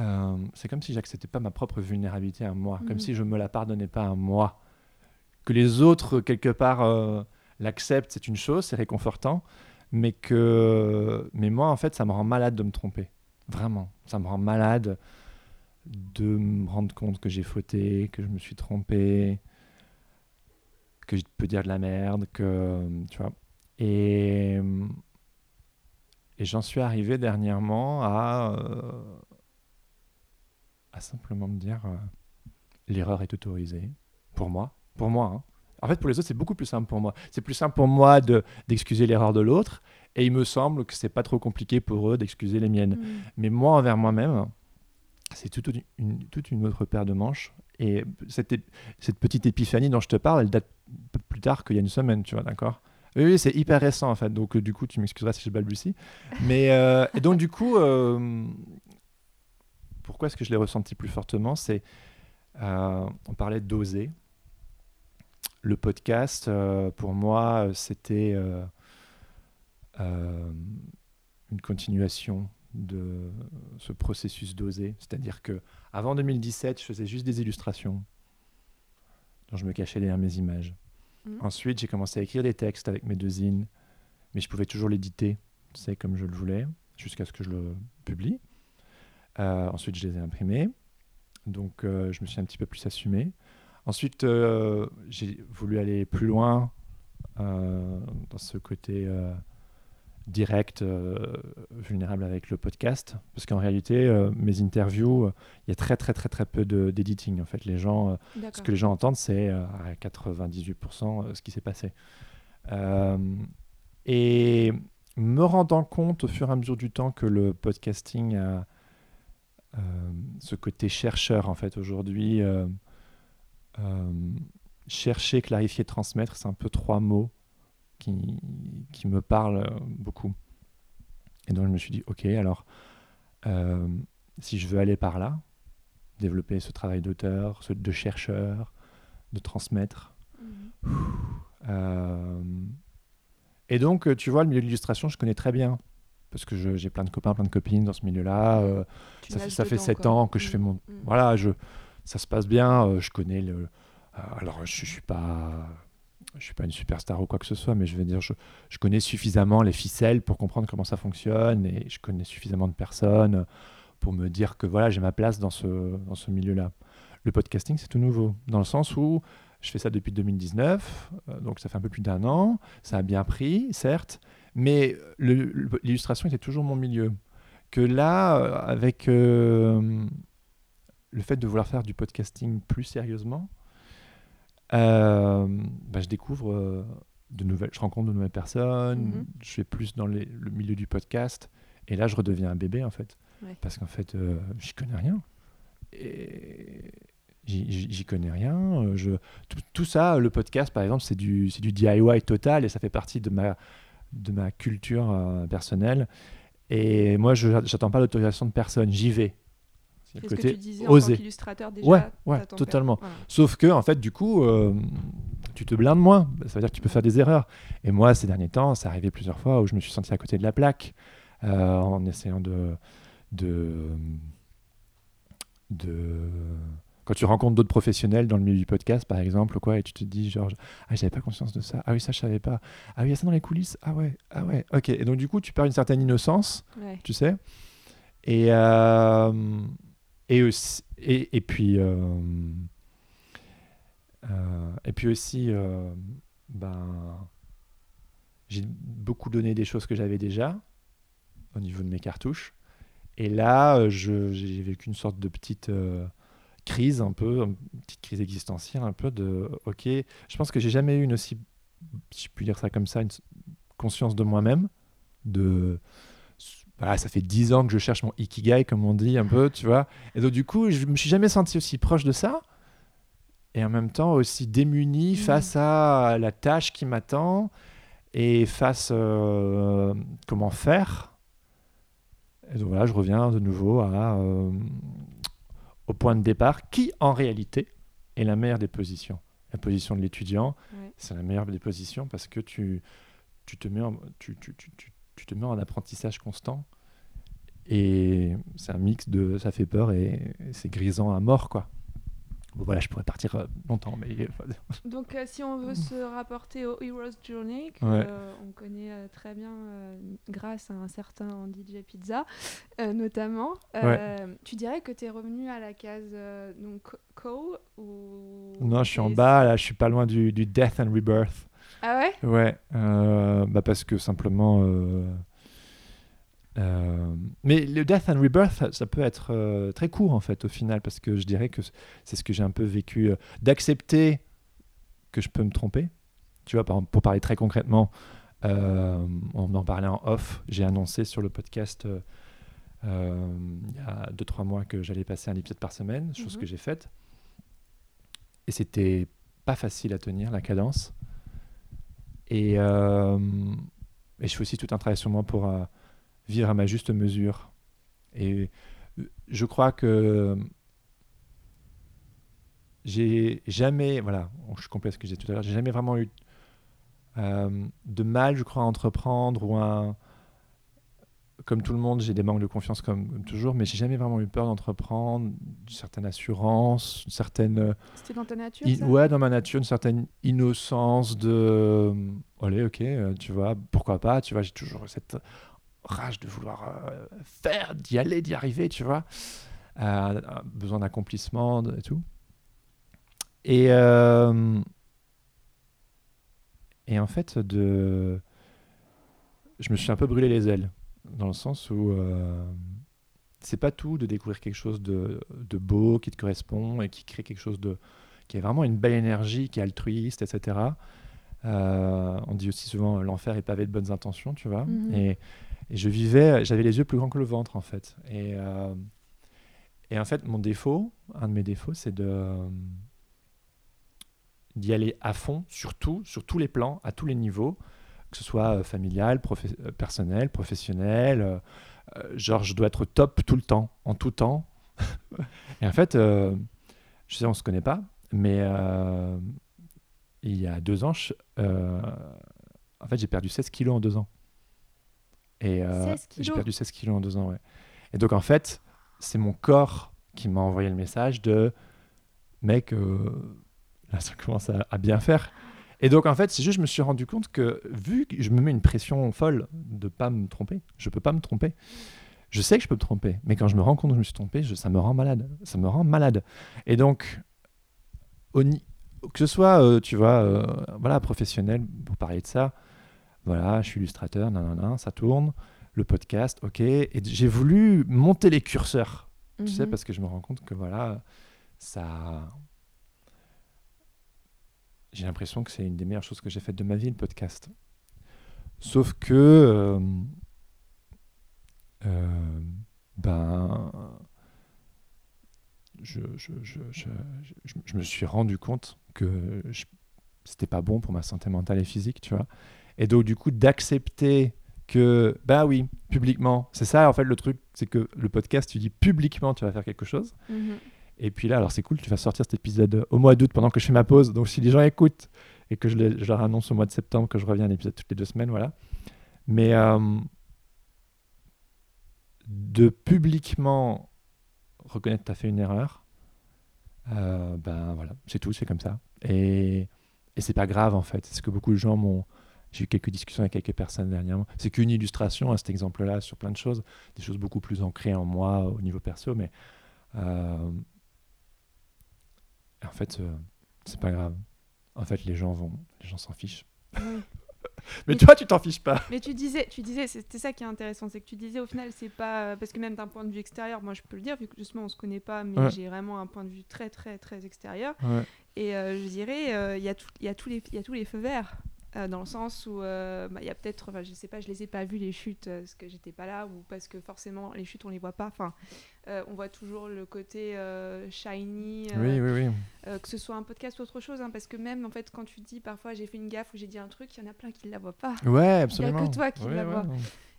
euh, c'est comme si j'acceptais pas ma propre vulnérabilité à moi, Mhm. comme si je me la pardonnais pas à moi. Que les autres, quelque part, euh, l'acceptent, c'est une chose, c'est réconfortant, mais que mais moi, en fait, ça me rend malade de me tromper. Vraiment, ça me rend malade de me rendre compte que j'ai fauté, que je me suis trompé, que je peux dire de la merde, que tu vois. Et et j'en suis arrivé dernièrement à euh, à simplement me dire euh, l'erreur est autorisée pour moi, pour moi. hein. En fait, pour les autres, c'est beaucoup plus simple pour moi. C'est plus simple pour moi de d'excuser l'erreur de l'autre, et il me semble que c'est pas trop compliqué pour eux d'excuser les miennes. Mm. Mais moi, envers moi-même, c'est toute une, toute une autre paire de manches. Et cette, cette petite épiphanie dont je te parle, elle date plus tard qu'il y a une semaine, tu vois, d'accord? Oui, oui, c'est hyper récent, en fait. Donc, euh, du coup, tu m'excuseras si je balbutie. Mais, euh, et donc, du coup, euh, pourquoi est-ce que je l'ai ressenti plus fortement? C'est, on parlait d'oser. Le podcast, euh, pour moi, euh, c'était euh, une continuation de ce processus d'oser. C'est-à-dire que avant 2017, je faisais juste des illustrations dont je me cachais derrière mes images. Mhm. Ensuite, j'ai commencé à écrire des textes avec mes deux zines, mais je pouvais toujours l'éditer, sais, comme je le voulais, jusqu'à ce que je le publie. Euh, ensuite, je les ai imprimés, donc euh, je me suis un petit peu plus assumé. Ensuite, euh, j'ai voulu aller plus loin euh, dans ce côté euh, direct, vulnérable avec le podcast, parce qu'en réalité, mes interviews, il y a très très très très peu de- d'editing. En fait, les gens, ce que les gens entendent, c'est à 98% euh, ce qui s'est passé. Et me rendant compte au fur et à mesure du temps que le podcasting a ce côté chercheur, en fait, aujourd'hui, chercher, clarifier, transmettre, c'est un peu trois mots qui, qui me parlent euh, beaucoup. Et donc je me suis dit, ok, alors euh, si je veux aller par là, développer ce travail d'auteur, de chercheur, de transmettre. Mhm. euh, et donc, euh, tu vois, le milieu de l'illustration, je connais très bien. Parce que j'ai plein de copains, plein de copines dans ce milieu-là. euh, ça fait, ça fait dedans, 7 quoi. ans que je Mm, fais mon... mm. Voilà, je, ça se passe bien. euh, je connais le... euh, alors, je, je suis pas... Je suis pas une superstar ou quoi que ce soit, mais je veux dire, je, connais suffisamment les ficelles pour comprendre comment ça fonctionne et je connais suffisamment de personnes pour me dire que voilà, j'ai ma place dans ce, dans ce milieu-là. Le podcasting, c'est tout nouveau, dans le sens où je fais ça depuis 2019, euh, donc ça fait un peu plus d'un an. Ça a bien pris, certes, mais l'illustration était toujours mon milieu. Que là, avec le fait de vouloir faire du podcasting plus sérieusement, euh, bah, je découvre euh, de nouvelles, je rencontre de nouvelles personnes, Mhm. je vais plus dans les- le milieu du podcast, et là, je redeviens un bébé en fait, Ouais. parce qu'en fait, euh, j'y connais rien. J'y- connais rien. euh, Je, tout, tout ça, le podcast par exemple, c'est du, du DIY total et ça fait partie de ma, de ma culture personnelle. Et moi, je j'attends pas l'autorisation de personne, j'y vais. C'est le ce que côté tu disais en tant oser. qu'illustrateur déjà. Ouais, ouais, totalement. voilà. Sauf que, en fait, du coup, euh, tu te blindes moins. Ça veut dire que tu peux faire des erreurs. Et moi, ces derniers temps, ça arrivé plusieurs fois où je me suis senti à côté de la plaque euh, en essayant de, de, de. Quand tu rencontres d'autres professionnels dans le milieu du podcast, par exemple, quoi, et tu te dis, genre, ah, j'avais pas conscience de ça. Ah oui, ça, je savais pas. Ah oui, il y a ça dans les coulisses. Ah ouais, ah ouais. Ok. Et donc, du coup, tu perds une certaine innocence Ouais. tu sais. Et, euh, et, aussi, et, et puis, euh, euh, et puis aussi, euh, ben, j'ai beaucoup donné des choses que j'avais déjà au niveau de mes cartouches. Et là, j'ai vécu une sorte de petite crise un peu, une petite crise existentielle un peu de ok, je pense que j'ai jamais eu une aussi, si je puis dire ça comme ça, une conscience de moi-même, de voilà, ça fait dix ans que je cherche mon ikigai comme on dit un peu, tu vois, et donc du coup je me suis jamais senti aussi proche de ça et en même temps aussi démuni mmh. face à la tâche qui m'attend et face euh, comment faire. Et donc voilà, je reviens de nouveau à, euh, au point de départ, qui en réalité est la meilleure des positions. La position de l'étudiant, c'est la meilleure des positions parce que tu, tu, te mets en, tu, tu, tu, tu te mets en apprentissage constant. Et c'est un mix de ça fait peur et c'est grisant à mort, quoi voilà, je pourrais partir euh, longtemps. Mais... Euh, Donc, euh, si on veut se rapporter au Hero's Journey, on connaît très bien grâce à un certain DJ Pizza, notamment, tu dirais que tu es revenu à la case donc, Co ou... Non, je suis en bas, là, je suis pas loin du, du Death and Rebirth. Ah ouais? Ouais, bah parce que simplement euh, mais le Death and Rebirth, ça, peut être euh, très court en fait au final, parce que je dirais que c'est ce que j'ai un peu vécu, euh, d'accepter que je peux me tromper. Tu vois, pour parler très concrètement, on en parlait en off, j'ai annoncé sur le podcast il y a 2-3 mois que j'allais passer un épisode par semaine, chose mhm. que j'ai faite. Et c'était pas facile à tenir la cadence. Et, et je fais aussi tout un travail sur moi pour vivre à ma juste mesure. Et euh, je crois que j'ai jamais, voilà, je complète ce que j'ai tout à l'heure, j'ai jamais vraiment eu euh, de mal, je crois, à entreprendre ou un. Comme tout le monde, j'ai des manques de confiance comme, toujours, mais j'ai jamais vraiment eu peur d'entreprendre, une certaine assurance, une certaine. Euh, C'était dans ta nature Ouais, dans ma nature, une certaine innocence de. Allez, ok, tu vois, pourquoi pas, tu vois, j'ai toujours cette rage de vouloir euh, faire, d'y aller, d'y arriver, tu vois. Euh, besoin d'accomplissement et tout. Et, euh, et en fait, de... je me suis un peu brûlé les ailes, dans le sens où c'est pas tout de découvrir quelque chose de, de, beau, qui te correspond et qui crée quelque chose de qui est vraiment une belle énergie, qui est altruiste, etc. on dit aussi souvent l'enfer est pavé de bonnes intentions, tu vois. Mm-hmm. Et et je vivais, j'avais les yeux plus grands que le ventre, en fait. Et, euh, et en fait, mon défaut, un de mes défauts, c'est de d'y aller à fond, surtout, sur tous les plans, à tous les niveaux, que ce soit euh, familial, euh, personnel, professionnel. genre, je dois être top tout le temps, en tout temps. et en fait, je sais, on se connaît pas, mais il y a deux ans, en fait, j'ai perdu 16 kilos en deux ans. Et euh, j'ai perdu 16 kilos en deux ans, ouais. Et donc, en fait, c'est mon corps qui m'a envoyé le message de mec, euh, là, ça commence à, bien faire. Et donc, en fait, c'est juste, je me suis rendu compte que vu que je me mets une pression folle de pas me tromper, je peux pas me tromper. Je sais que je peux me tromper, mais quand je me rends compte que je me suis trompé, ça me rend malade. Ça me rend malade. Et donc, au, que ce soit, euh, tu vois, voilà, professionnel, pour parler de ça, voilà, je suis illustrateur, nanana, ça tourne, le podcast, ok. Et j'ai voulu monter les curseurs, tu sais, mhm. parce que je me rends compte que voilà, ça. J'ai l'impression que c'est une des meilleures choses que j'ai faites de ma vie, le podcast. Sauf que. Euh, euh, ben. Je, je, je, je, me suis rendu compte que c'était pas bon pour ma santé mentale et physique, tu vois. Et donc, du coup, d'accepter que, bah oui, publiquement, c'est ça en fait le truc, c'est que le podcast, tu dis publiquement, tu vas faire quelque chose. Mhm. Et puis là, alors c'est cool, tu vas sortir cet épisode au mois d'août pendant que je fais ma pause. Donc si les gens écoutent et que je, leur annonce au mois de septembre que je reviens à l'épisode toutes les deux semaines, voilà. Mais euh, de publiquement reconnaître que tu as fait une erreur, euh, ben voilà, c'est tout, c'est comme ça. Et, et c'est pas grave en fait. C'est ce que beaucoup de gens m'ont j'ai eu quelques discussions avec quelques personnes dernièrement. C'est qu'une illustration à hein, cet exemple-là sur plein de choses, des choses beaucoup plus ancrées en moi au niveau perso, mais euh, en fait, euh, c'est pas grave. En fait, les gens vont, les gens s'en fichent. Mais toi, tu t'en fiches pas. Mais tu disais, tu disais, c'était ça qui est intéressant, c'est que tu disais au final, c'est pas parce que même d'un point de vue extérieur, moi je peux le dire vu que justement on se connaît pas, mais Ouais. j'ai vraiment un point de vue très très très extérieur. Ouais. Et euh, je dirais, euh, il y a tout- il y a tous les, il y a tous les feux verts. euh, dans le sens où euh, bah, il y a peut-être, enfin, je sais pas, je les ai pas vus les chutes euh, parce que j'étais pas là ou parce que forcément les chutes on les voit pas. Enfin, euh, on voit toujours le côté euh, shiny, euh, Oui, oui, oui. que ce soit un podcast ou autre chose, hein, parce que même en fait quand tu dis parfois j'ai fait une gaffe ou j'ai dit un truc, il y en a plein qui ne la voient pas. Ouais, absolument. toi qui la vois.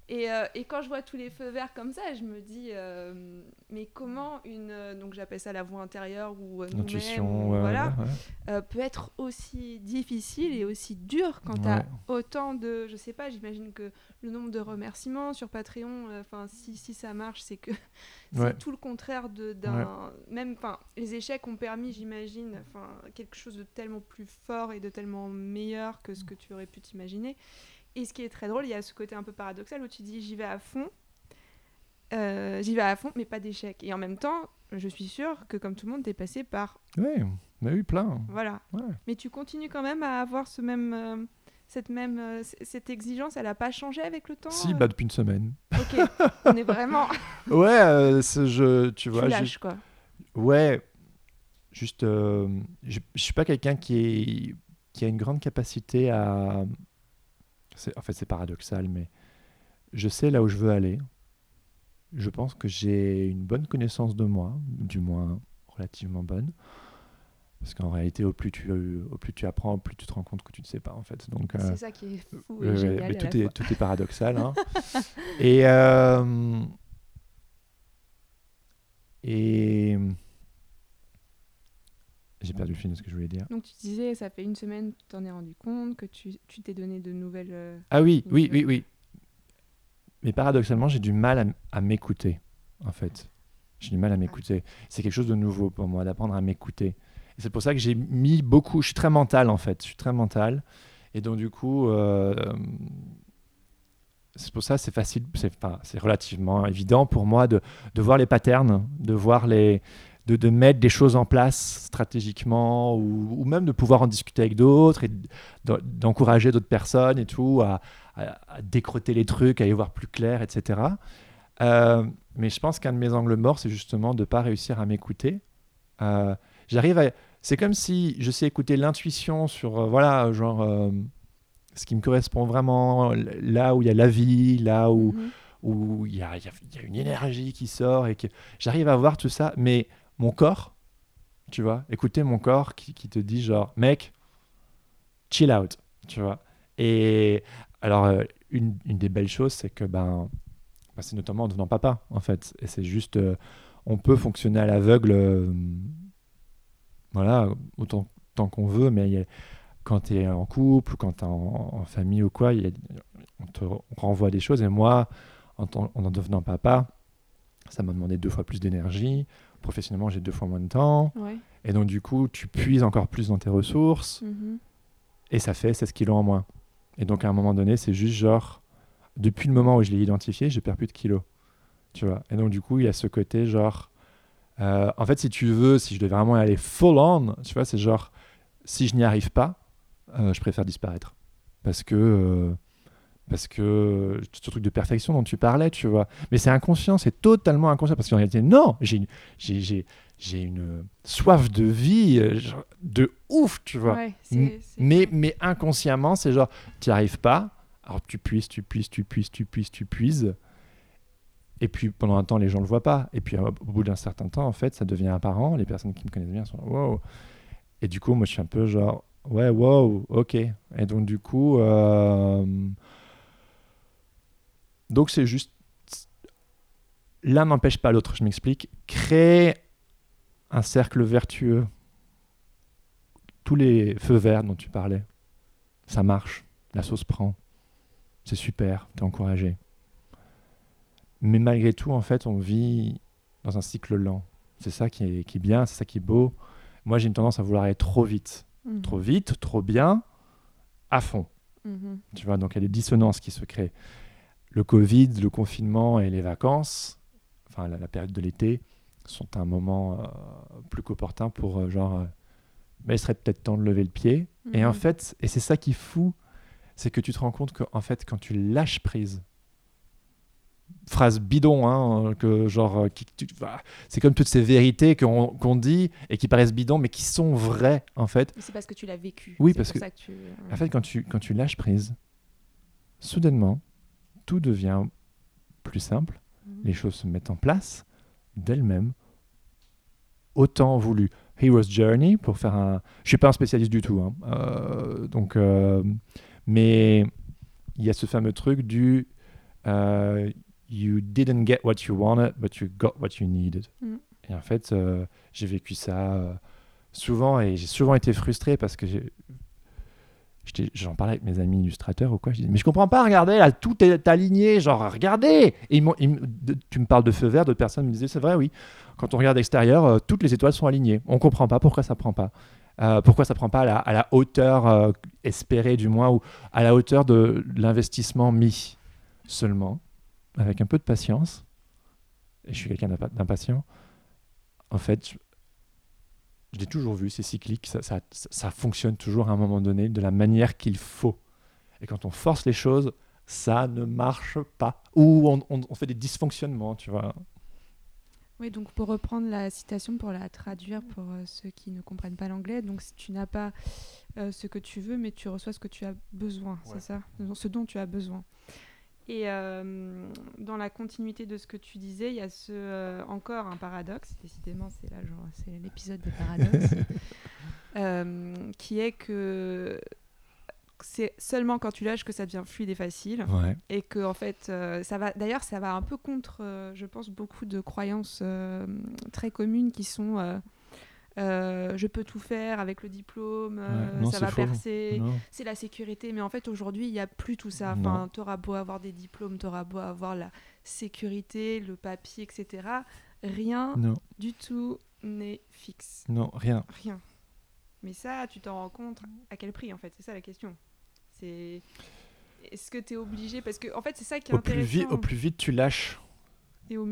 Et, euh, et quand je vois tous les feux verts comme ça, je me dis, euh, mais comment une, euh, donc j'appelle ça la voix intérieure ou ou ouais, voilà, ouais, euh, peut être aussi difficile et aussi dur quand tu Ouais. as autant de, je sais pas, j'imagine que le nombre de remerciements sur Patreon, euh, enfin si, si ça marche, c'est que c'est Ouais. tout le contraire de d'un, même, enfin les échecs ont permis, j'imagine, enfin quelque chose de tellement plus fort et de tellement meilleur que ce que tu aurais pu t'imaginer. Et ce qui est très drôle, il y a ce côté un peu paradoxal où tu dis j'y vais à fond, euh, j'y vais à fond, mais pas d'échec. Et en même temps, je suis sûre que comme tout le monde, t'es passé par Ouais, on a eu plein. voilà. Ouais. Mais tu continues quand même à avoir ce même, euh, cette même, euh, cette exigence. Elle a pas changé avec le temps. Si, bah depuis une semaine. Ok, on est vraiment. Ouais, euh, c'est- je, tu tu vois, j'ai- lâches quoi. Ouais, juste, je, je suis pas quelqu'un qui, est, qui a une grande capacité à. En fait, c'est paradoxal, mais je sais là où je veux aller. Je pense que j'ai une bonne connaissance de moi, du moins relativement bonne. Parce qu'en réalité, au plus, tu, au plus tu apprends, au plus tu te rends compte que tu ne sais pas, en fait. Donc, euh, C'est ça qui est fou et Ouais, ouais, génial. mais à tout, la est, fois. tout est paradoxal. hein. et, euh, et j'ai perdu le fil de ce que je voulais dire. Donc tu disais, ça fait une semaine, tu t'en es rendu compte que tu tu t'es donné de nouvelles. euh, Ah oui, oui, oui, oui. Mais paradoxalement, j'ai du mal à, m'écouter, en fait. J'ai du mal à m'écouter. C'est quelque chose de nouveau pour moi, d'apprendre à m'écouter. Et c'est pour ça que j'ai mis beaucoup. Je suis très mental, en fait. Je suis très mental. Et donc, du coup, euh, c'est pour ça c'est facile, c'est enfin, relativement évident pour moi de, de voir les patterns, de voir les. De, de mettre des choses en place stratégiquement ou, ou même de pouvoir en discuter avec d'autres et d'en- d'encourager d'autres personnes et tout à, à, à décroter les trucs, à y voir plus clair, etc. Euh, mais je pense qu'un de mes angles morts, c'est justement de ne pas réussir à m'écouter. Euh, J'arrive à. C'est comme si je sais écouter l'intuition sur, euh, voilà, genre, ce qui me correspond vraiment, là où il y a la vie, là où mhm. où il y y y a une énergie qui sort et que j'arrive à voir tout ça, mais mon corps, tu vois, écouter mon corps qui, qui te dit genre, mec, chill out, tu vois. Et alors, euh, une, une des belles choses, c'est que ben, ben, c'est notamment en devenant papa, en fait. Et c'est juste, euh, on peut fonctionner à l'aveugle, euh, voilà, autant tant qu'on veut, mais quand tu es en couple ou quand tu es en, famille ou quoi, y on te renvoie des choses. Et moi, en en devenant papa, ça m'a demandé deux fois plus d'énergie. Professionnellement, j'ai deux fois moins de temps. Ouais. Et donc, du coup, tu puises encore plus dans tes ressources. mhm. Et ça fait 16 kilos en moins. Et donc, à un moment donné, c'est juste genre, depuis le moment où je l'ai identifié, je perds plus de kilos. Tu vois. Et donc, du coup, il y a ce côté genre, euh, en fait, si tu veux, si je devais vraiment aller full on, tu vois, c'est genre, si je n'y arrive pas, euh, je préfère disparaître. Parce que. Parce que ce truc de perfection dont tu parlais, tu vois. Mais c'est inconscient, c'est totalement inconscient. Parce qu'en réalité, non, j'ai une, j'ai, une soif de vie genre, de ouf, tu vois. Ouais, M- c'est- c'est- Mais, mais inconsciemment, c'est genre, tu n'y arrives pas, alors tu puisses, tu puisses, tu puisses, tu puisses, tu puises. Et puis pendant un temps, les gens ne le voient pas. Et puis euh, au bout d'un certain temps, en fait, ça devient apparent. Les personnes qui me connaissent bien sont là, wow. Et du coup, moi, je suis un peu genre, ouais, wow, ok. Et donc, du coup, euh, donc c'est juste, l'un n'empêche pas l'autre, je m'explique. Créer un cercle vertueux tous les feux verts dont tu parlais, ça marche, la sauce prend, c'est super, t'es encouragé. Mais malgré tout, en fait, on vit dans un cycle lent. C'est ça qui est, qui est bien, c'est ça qui est beau. Moi, j'ai une tendance à vouloir aller trop vite. Mhm. Trop vite, trop bien, à fond. Mhm. Tu vois, donc il y a des dissonances qui se créent. Le Covid, le confinement et les vacances, enfin la, la période de l'été, sont un moment euh, plus qu'opportun pour euh, genre, euh, mais il serait peut-être temps de lever le pied. Et en Mhm. fait, et c'est ça qui est fou, c'est que tu te rends compte qu'en fait, quand tu lâches prise, phrase bidon, hein, que genre, bah, c'est comme toutes ces vérités qu'on dit et qui paraissent bidons, mais qui sont vraies en fait. Mais C'est parce que tu l'as vécu. Oui, parce pour que- ça que tu. En fait, quand tu, quand tu lâches prise, soudainement, tout devient plus simple, Mhm. les choses se mettent en place d'elles-mêmes, autant voulu. Hero's Journey, pour faire un... Je suis pas un spécialiste du tout, hein, euh, donc, euh, mais il y a ce fameux truc du euh, You didn't get what you wanted, but you got what you needed. Mhm. Et en fait, j'ai vécu ça souvent et j'ai souvent été frustré parce que j'en parlais avec mes amis illustrateurs ou quoi. Je disais, mais je comprends pas, regardez, là, tout est aligné, genre, regardez. Et ils ils tu me parles de feu vert, d'autres personnes me disaient, c'est vrai, oui. Quand on regarde l'extérieur, euh, toutes les étoiles sont alignées. On comprend pas pourquoi ça prend pas. Euh, pourquoi ça prend pas à la, à la hauteur euh, espérée, du moins, ou à la hauteur de l'investissement mis seulement, avec un peu de patience. Et je suis quelqu'un d'impa- d'impatient. En fait, je, l'ai toujours vu, c'est cyclique, ça, ça, ça fonctionne toujours à un moment donné de la manière qu'il faut. Et quand on force les choses, ça ne marche pas. Ou on, on- on fait des dysfonctionnements, tu vois. Oui, donc pour reprendre la citation, pour la traduire pour euh, ceux qui ne comprennent pas l'anglais, donc si tu n'as pas euh, ce que tu veux, mais tu reçois ce que tu as besoin, Ouais. c'est ça? Ce dont tu as besoin. Et euh, dans la continuité de ce que tu disais, il y a ce, euh, encore un paradoxe, décidément c'est là, genre, c'est l'épisode des paradoxes, euh, qui est que c'est seulement quand tu lâches que ça devient fluide et facile Ouais. et que en fait ça va d'ailleurs ça va un peu contre je pense beaucoup de croyances très communes qui sont euh, je peux tout faire avec le diplôme euh, Ouais, non, ça va faux. percer c'est la sécurité. Mais en fait aujourd'hui il n'y a plus tout ça. Enfin t'auras beau avoir des diplômes t'auras beau avoir la sécurité le papier etc rien non, du tout n'est fixe. Non, rien. rien. Mais ça tu t'en rends compte à quel prix en fait? C'est ça la question. C'est est-ce que tu es obligé? Parce que en fait c'est ça qui est Au plus, intéressant. vite, au plus vite tu lâches.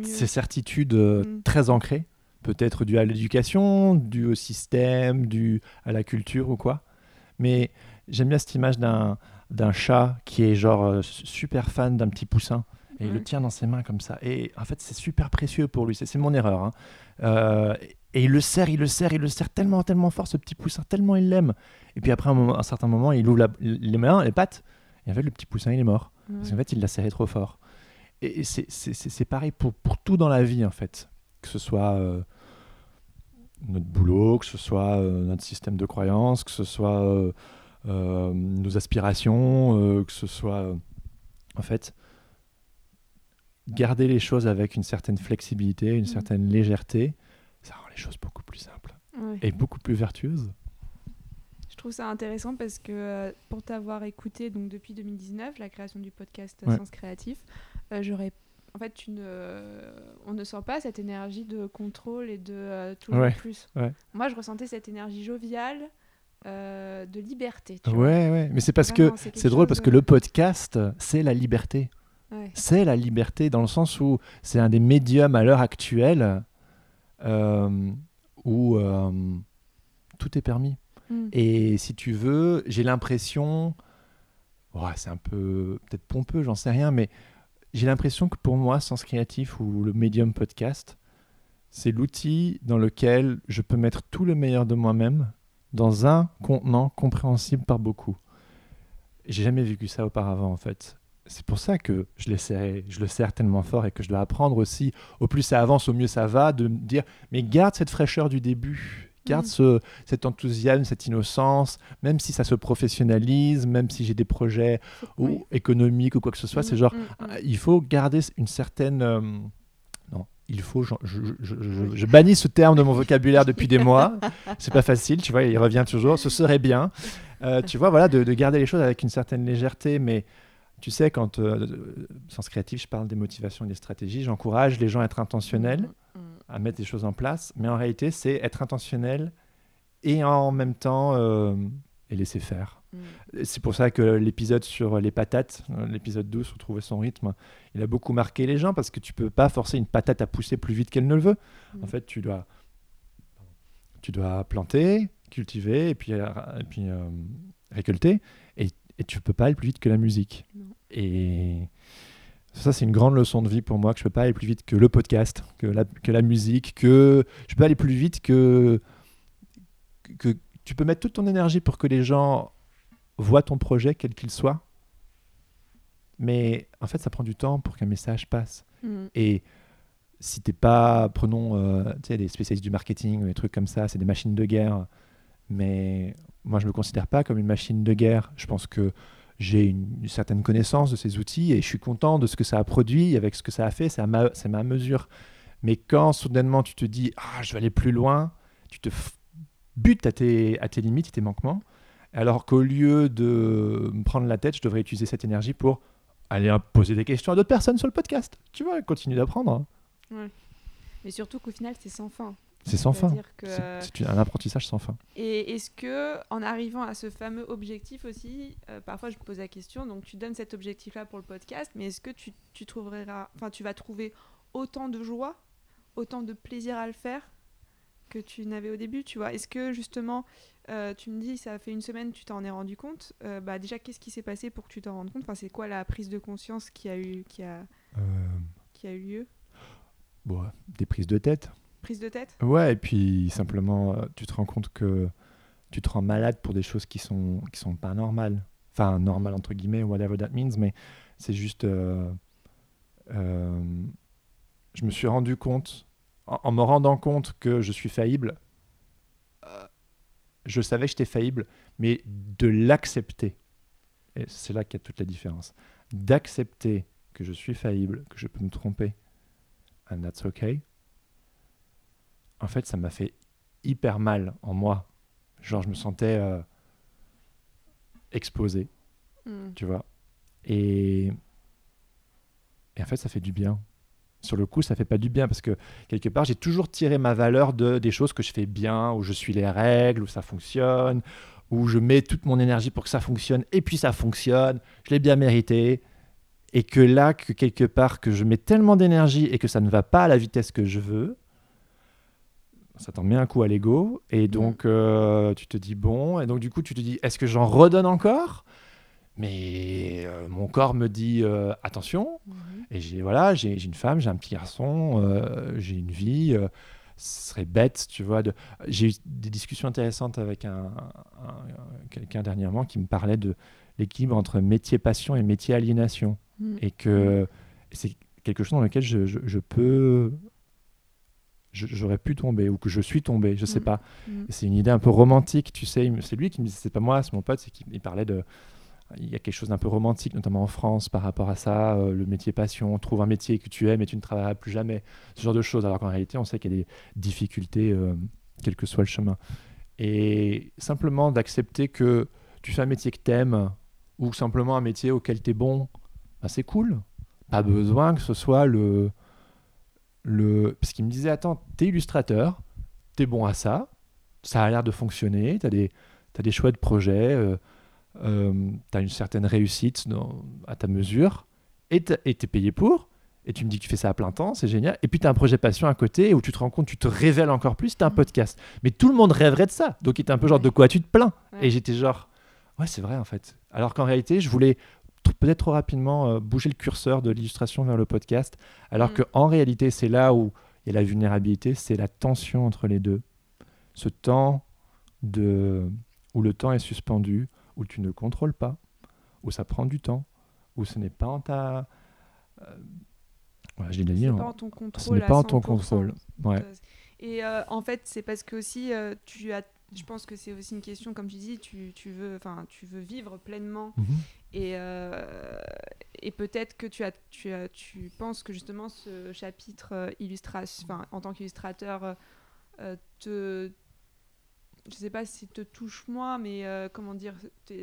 Ces certitudes euh, Mm. très ancrées, peut-être dues à l'éducation, dues au système, dues à la culture ou quoi. Mais j'aime bien cette image d'un d'un chat qui est genre euh, super fan d'un petit poussin et il le tient dans ses mains comme ça. Et en fait, c'est super précieux pour lui. C'est c'est mon erreur. hein. Euh, et il le serre, il le serre, il le serre tellement, tellement fort, ce petit poussin, tellement il l'aime. Et puis après, un, moment- un certain moment, il ouvre la- les mains, les pattes, et en fait, le petit poussin, il est mort. Parce qu'en fait, il l'a serré trop fort. Et c'est- c'est pareil pour, pour tout dans la vie, en fait. Que ce soit euh, notre boulot, que ce soit euh, notre système de croyances, que ce soit euh, nos aspirations, que ce soit... en fait, garder les choses avec une certaine flexibilité, une Mhm. certaine légèreté, ça rend les choses beaucoup plus simples Ouais. et beaucoup plus vertueuses. Je trouve ça intéressant parce que euh, pour t'avoir écouté donc depuis 2019, la création du podcast Ouais. Sens Créatif, euh, j'aurais en fait tu ne on ne sent pas cette énergie de contrôle et de euh, toujours Ouais, plus. ouais. Moi, je ressentais cette énergie joviale euh, de liberté. tu vois. Ouais, ouais. Mais c'est parce Vraiment, que c'est drôle parce que le podcast, c'est la liberté. Ouais. c'est la liberté dans le sens où c'est un des médiums à l'heure actuelle euh, où euh, tout est permis. Mm. Et si tu veux, j'ai l'impression, ouais, c'est un peu peut-être pompeux, j'en sais rien, mais j'ai l'impression que pour moi, Sens Créatif ou le médium podcast, c'est l'outil dans lequel je peux mettre tout le meilleur de moi-même dans un contenant compréhensible par beaucoup. J'ai jamais vécu ça auparavant en fait. C'est pour ça que je, je le serre tellement fort et que je dois apprendre aussi, au plus ça avance, au mieux ça va, de me dire, mais garde cette fraîcheur du début, garde Mhm. ce, cet enthousiasme, cette innocence, même si ça se professionnalise, même si j'ai des projets ou économiques ou quoi que ce soit, c'est Mm, genre, mm, mm. euh, il faut garder une certaine... euh, non, il faut... Je, je, je- je- je bannis ce terme de mon vocabulaire depuis des mois. C'est pas facile, tu vois, il revient toujours. Ce serait bien. Euh, tu vois, voilà, de, de garder les choses avec une certaine légèreté, mais... Tu sais, quand, euh, sens créatif, je parle des motivations et des stratégies, j'encourage les gens à être intentionnels, Mm, mm. À mettre des choses en place, mais en réalité, c'est être intentionnel et en même temps euh, et laisser faire. Mm. C'est pour ça que l'épisode sur les patates, l'épisode 12 sur trouver son rythme, il a beaucoup marqué les gens parce que tu peux pas forcer une patate à pousser plus vite qu'elle ne le veut. Mm. En fait, tu dois, tu dois planter, cultiver et puis, euh, et puis euh, récolter. Et, et tu peux pas aller plus vite que la musique. Et ça, c'est une grande leçon de vie pour moi, que je peux pas aller plus vite que le podcast, que la, que la musique, que je peux pas aller plus vite que, que tu peux mettre toute ton énergie pour que les gens voient ton projet, quel qu'il soit. Mais en fait, ça prend du temps pour qu'un message passe. Mm. Et si t'es pas, prenons euh, les spécialistes du marketing ou des trucs comme ça, c'est des machines de guerre. Mais moi, je me considère pas comme une machine de guerre. Je pense que j'ai une, certaine connaissance de ces outils et je suis content de ce que ça a produit, avec ce que ça a fait, c'est ma, ma mesure. Mais quand soudainement tu te dis, ah, je vais aller plus loin, tu te butes à tes, à tes limites et tes manquements, alors qu'au lieu de me prendre la tête, je devrais utiliser cette énergie pour aller poser des questions à d'autres personnes sur le podcast. Tu vois, continuer d'apprendre. Mais surtout qu'au final, c'est sans fin. C'est sans fin. C'est- euh, un apprentissage sans fin. Et est-ce que, en arrivant à ce fameux objectif aussi, euh, parfois je me pose la question, donc tu donnes cet objectif-là pour le podcast, mais est-ce que tu, tu trouveras, enfin tu vas trouver autant de joie, autant de plaisir à le faire que tu n'avais au début, tu vois? Est-ce que justement, euh, tu me dis, ça fait une semaine, tu t'en es rendu compte Euh, Bah déjà, qu'est-ce qui s'est passé pour que tu t'en rendes compte? Enfin, c'est quoi la prise de conscience qui a eu, qui a, qui a eu lieu? Bon, des prises de tête. Prise de tête? Ouais, et puis simplement, euh, tu te rends compte que tu te rends malade pour des choses qui sont, qui sont pas normales. Enfin, normales entre guillemets, whatever that means, mais c'est juste. euh, euh, je me suis rendu compte, en, en me rendant compte que je suis faillible, je savais que j'étais faillible, mais de l'accepter. Et c'est là qu'il y a toute la différence. D'accepter que je suis faillible, que je peux me tromper, and that's okay en fait, ça m'a fait hyper mal en moi. Genre, je me sentais euh, explosé, Hmm. tu vois. Et... et en fait, ça fait du bien. Sur le coup, ça fait pas du bien parce que quelque part, j'ai toujours tiré ma valeur de des choses que je fais bien, où je suis les règles, où ça fonctionne, où je mets toute mon énergie pour que ça fonctionne, et puis ça fonctionne, je l'ai bien mérité. Et que là, que quelque part, que je mets tellement d'énergie et que ça ne va pas à la vitesse que je veux, ça t'en met un coup à l'ego. Et donc, euh, tu te dis, bon, et donc du coup, tu te dis, est-ce que j'en redonne encore? Mais euh, mon corps me dit, euh, attention, Mhm. et j'ai voilà, j'ai une femme, j'ai un petit garçon, euh, j'ai une vie. ce serait bête, tu vois. De... J'ai eu des discussions intéressantes avec un, un- un- quelqu'un dernièrement qui me parlait de l'équilibre entre métier passion et métier aliénation, Hmm. et que c'est quelque chose dans lequel je, je- je peux, j'aurais pu tomber ou que je suis tombé, je sais Mm. pas. Mm. C'est une idée un peu romantique, tu sais. C'est lui qui me disait, c'est pas moi, c'est mon pote, c'est qu'il il parlait de. Il y a quelque chose d'un peu romantique, notamment en France, par rapport à ça. euh, le métier passion, trouve un métier que tu aimes et tu ne travailleras plus jamais. Ce genre de choses. Alors qu'en réalité, on sait qu'il y a des difficultés, euh, quel que soit le chemin. Et simplement d'accepter que tu fais un métier que tu aimes ou simplement un métier auquel tu es bon, bah, c'est cool. Pas besoin que ce soit le. Le... Parce qu'il me disait Attends, t'es illustrateur, t'es bon à ça, ça a l'air de fonctionner, t'as des, t'as des chouettes projets, euh, euh, t'as une certaine réussite dans- à ta mesure, et t'as- t'es payé pour. Et tu me dis que tu fais ça à plein temps, c'est génial. Et puis tu as un projet passion à côté où tu te rends compte, tu te révèles encore plus, tu un Mhm. podcast. Mais tout le monde rêverait de ça. Donc il était un peu genre Ouais. de quoi tu te plains Ouais. Et j'étais genre, ouais, c'est vrai en fait. Alors qu'en réalité, je voulais peut-être trop rapidement euh, bouger le curseur de l'illustration vers le podcast. Alors Mm. que en réalité, c'est là où il y a la vulnérabilité, c'est la tension entre les deux. Ce temps de où le temps est suspendu, où tu ne contrôles pas, où ça prend du temps, où ce n'est pas en ta. euh, dit, pas en ton contrôle. ce n'est pas en ton 100%. contrôle. Ouais. Et euh, en fait, c'est parce que aussi, euh, tu as, je pense que c'est aussi une question, comme tu dis, tu, tu veux, tu veux vivre pleinement. Mhm. Et, euh, et peut-être que tu as, tu as, tu penses que justement ce chapitre euh, illustration, en tant qu'illustrateur, euh, te, je sais pas si te touche moins, mais euh, comment dire,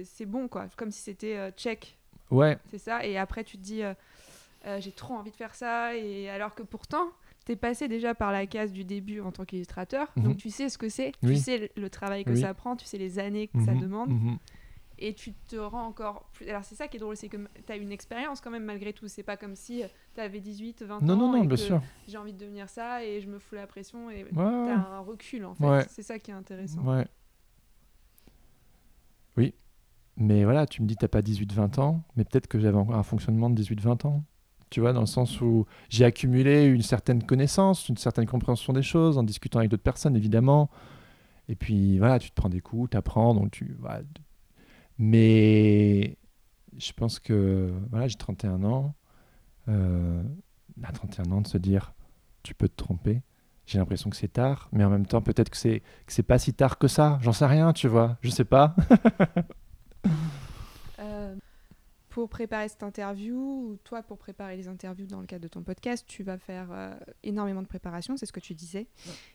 c'est bon quoi, comme si c'était euh, check, Ouais, c'est ça. Et après, tu te dis, euh, j'ai trop envie de faire ça. Et alors que pourtant, tu es passé déjà par la case du début en tant qu'illustrateur. Mhm. Donc, tu sais ce que c'est. Tu sais le, travail que Oui. ça prend. Tu sais les années que ça Mhm, demande. mhm. Et tu te rends encore plus. Alors, c'est ça qui est drôle, c'est que tu as une expérience quand même malgré tout. C'est pas comme si tu avais 18, 20 Non, ans. non, non, et bien que sûr. J'ai envie de devenir ça et je me fous la pression. Et Ouais, tu as un recul en fait. Ouais. C'est ça qui est intéressant. Ouais. Oui. Mais voilà, tu me dis, t'as pas 18-20 ans, mais peut-être que j'avais encore un fonctionnement de 18-20 ans. Tu vois, dans le sens où j'ai accumulé une certaine connaissance, une certaine compréhension des choses, en discutant avec d'autres personnes, évidemment. Et puis, voilà, tu te prends des coups, tu apprends, donc tu... Voilà. Mais je pense que, voilà, j'ai 31 ans. Euh, à 31 ans, de se dire, tu peux te tromper. J'ai l'impression que c'est tard, mais en même temps, peut-être que c'est que c'est pas si tard que ça. J'en sais rien, tu vois. Je sais pas. Pour préparer cette interview, ou toi pour préparer les interviews dans le cadre de ton podcast, tu vas faire euh, énormément de préparation, c'est ce que tu disais,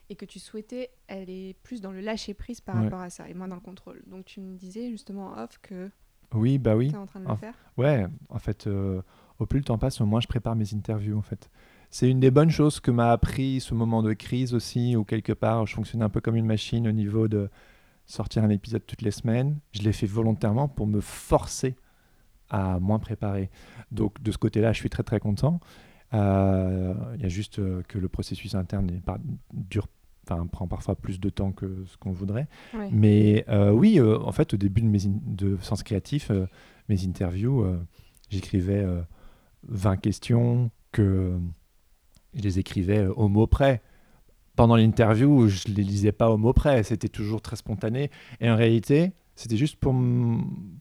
et que tu souhaitais aller plus dans le lâcher prise par Ouais. rapport à ça, et moins dans le contrôle. Donc tu me disais justement en off que Oui, bah oui. tu es en train de le En- faire. Ouais, en fait, euh, au plus le temps passe, au moins je prépare mes interviews, en fait. C'est une des bonnes choses que m'a appris ce moment de crise aussi, où quelque part, je fonctionnais un peu comme une machine au niveau de sortir un épisode toutes les semaines. Je l'ai fait volontairement pour me forcer à moins préparer. Donc, de ce côté-là, je suis très, très content. Euh, Il y a juste euh, que le processus interne pas, dure, enfin, prend parfois plus de temps que ce qu'on voudrait. Ouais. Mais euh, oui, euh, en fait, au début de mes de Sens Créatif, euh, mes interviews, euh, j'écrivais euh, 20 questions que je les écrivais euh, au mot près. Pendant l'interview, je les lisais pas au mot près, c'était toujours très spontané. Et en réalité, c'était juste pour,